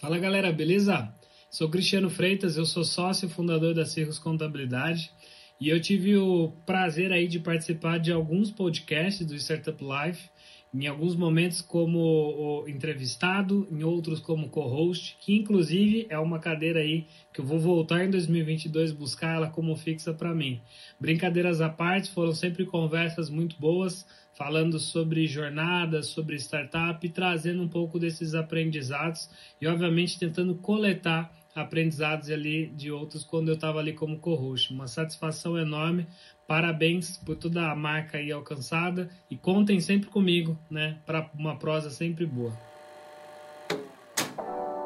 Fala, galera, beleza? Sou Cristiano Freitas, eu sou sócio fundador da Cirrus Contabilidade. E eu tive o prazer aí de participar de alguns podcasts do Startup Life em alguns momentos como entrevistado, em outros como co-host, que inclusive é uma cadeira aí que eu vou voltar em 2022 buscar ela como fixa para mim. Brincadeiras à parte, foram sempre conversas muito boas, falando sobre jornadas, sobre startup, trazendo um pouco desses aprendizados e obviamente tentando coletar aprendizados ali de outros quando eu estava ali como co-host. Uma satisfação enorme Parabéns por toda a marca aí alcançada e contem sempre comigo, né, para uma prosa sempre boa.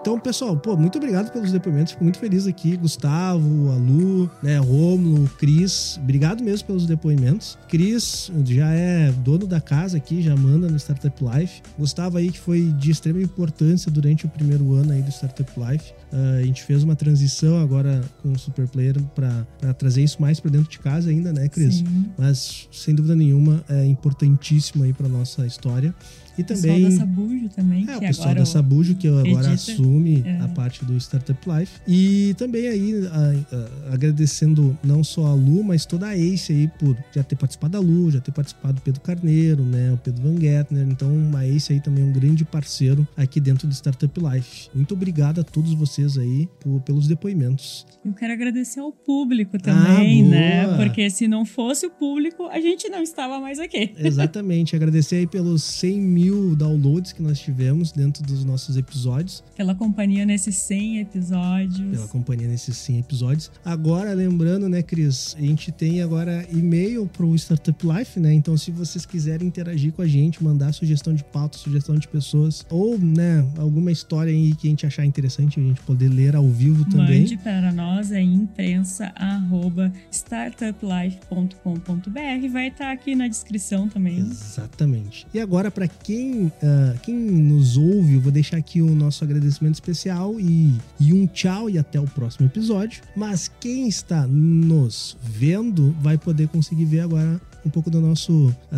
Então, pessoal, pô, muito obrigado pelos depoimentos. Fico muito feliz aqui. Gustavo, a Lu, né, Romulo, Cris. Obrigado mesmo pelos depoimentos. Cris já é dono da casa aqui, já manda no Startup Life. Gustavo aí que foi de extrema importância durante o primeiro ano aí do Startup Life. Uh, a gente fez uma transição agora com o Super Player para trazer isso mais para dentro de casa ainda, né, Cris? Sim. Mas sem dúvida nenhuma é importantíssimo aí para nossa história. E também. O pessoal da Sabujo também. É, o pessoal da Sabujo, que agora edita. assume é. a parte do Startup Life. E também aí a, a, agradecendo não só a Lu, mas toda a Ace aí por já ter participado da Lu, já ter participado do Pedro Carneiro, né? O Pedro Van Gettner. Então, a Ace aí também é um grande parceiro aqui dentro do Startup Life. Muito obrigado a todos vocês aí por, pelos depoimentos. Eu quero agradecer ao público também, ah, né? Porque se não fosse o público, a gente não estava mais aqui. Exatamente. Agradecer aí pelos 100 mil mil downloads que nós tivemos dentro dos nossos episódios. Pela companhia nesses 100 episódios. Pela companhia nesses 100 episódios. Agora, lembrando, né, Cris, a gente tem agora e-mail pro Startup Life, né? Então, se vocês quiserem interagir com a gente, mandar sugestão de pauta, sugestão de pessoas, ou, né, alguma história aí que a gente achar interessante, a gente poder ler ao vivo também. Mande para nós, é imprensa.startuplife.com.br. Vai estar aqui na descrição também. Exatamente. E agora, para quem quem, uh, quem nos ouve, eu vou deixar aqui o nosso agradecimento especial e, e um tchau e até o próximo episódio. Mas quem está nos vendo vai poder conseguir ver agora um pouco da nossa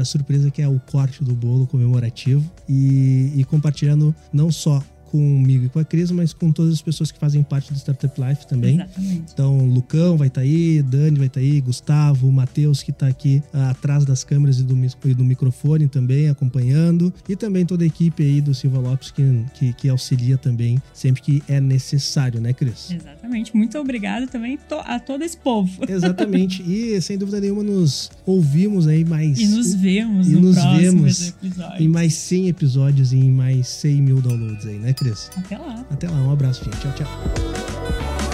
surpresa que é o corte do bolo comemorativo e, e compartilhando não só comigo e com a Cris, mas com todas as pessoas que fazem parte do Startup Life também. Exatamente. Então, Lucão vai estar tá aí, Dani vai estar tá aí, Gustavo, Matheus que está aqui uh, atrás das câmeras e do, e do microfone também acompanhando, e também toda a equipe aí do Silva Lopes que, que, que auxilia também sempre que é necessário, né, Cris? Exatamente. Muito obrigado também a todo esse povo. Exatamente. E sem dúvida nenhuma nos ouvimos aí mais. E nos vemos e no nos vemos episódio. em mais 100 episódios e em mais 100 mil downloads aí, né, Cris? Até lá. Até lá. Um abraço, gente. Tchau, tchau.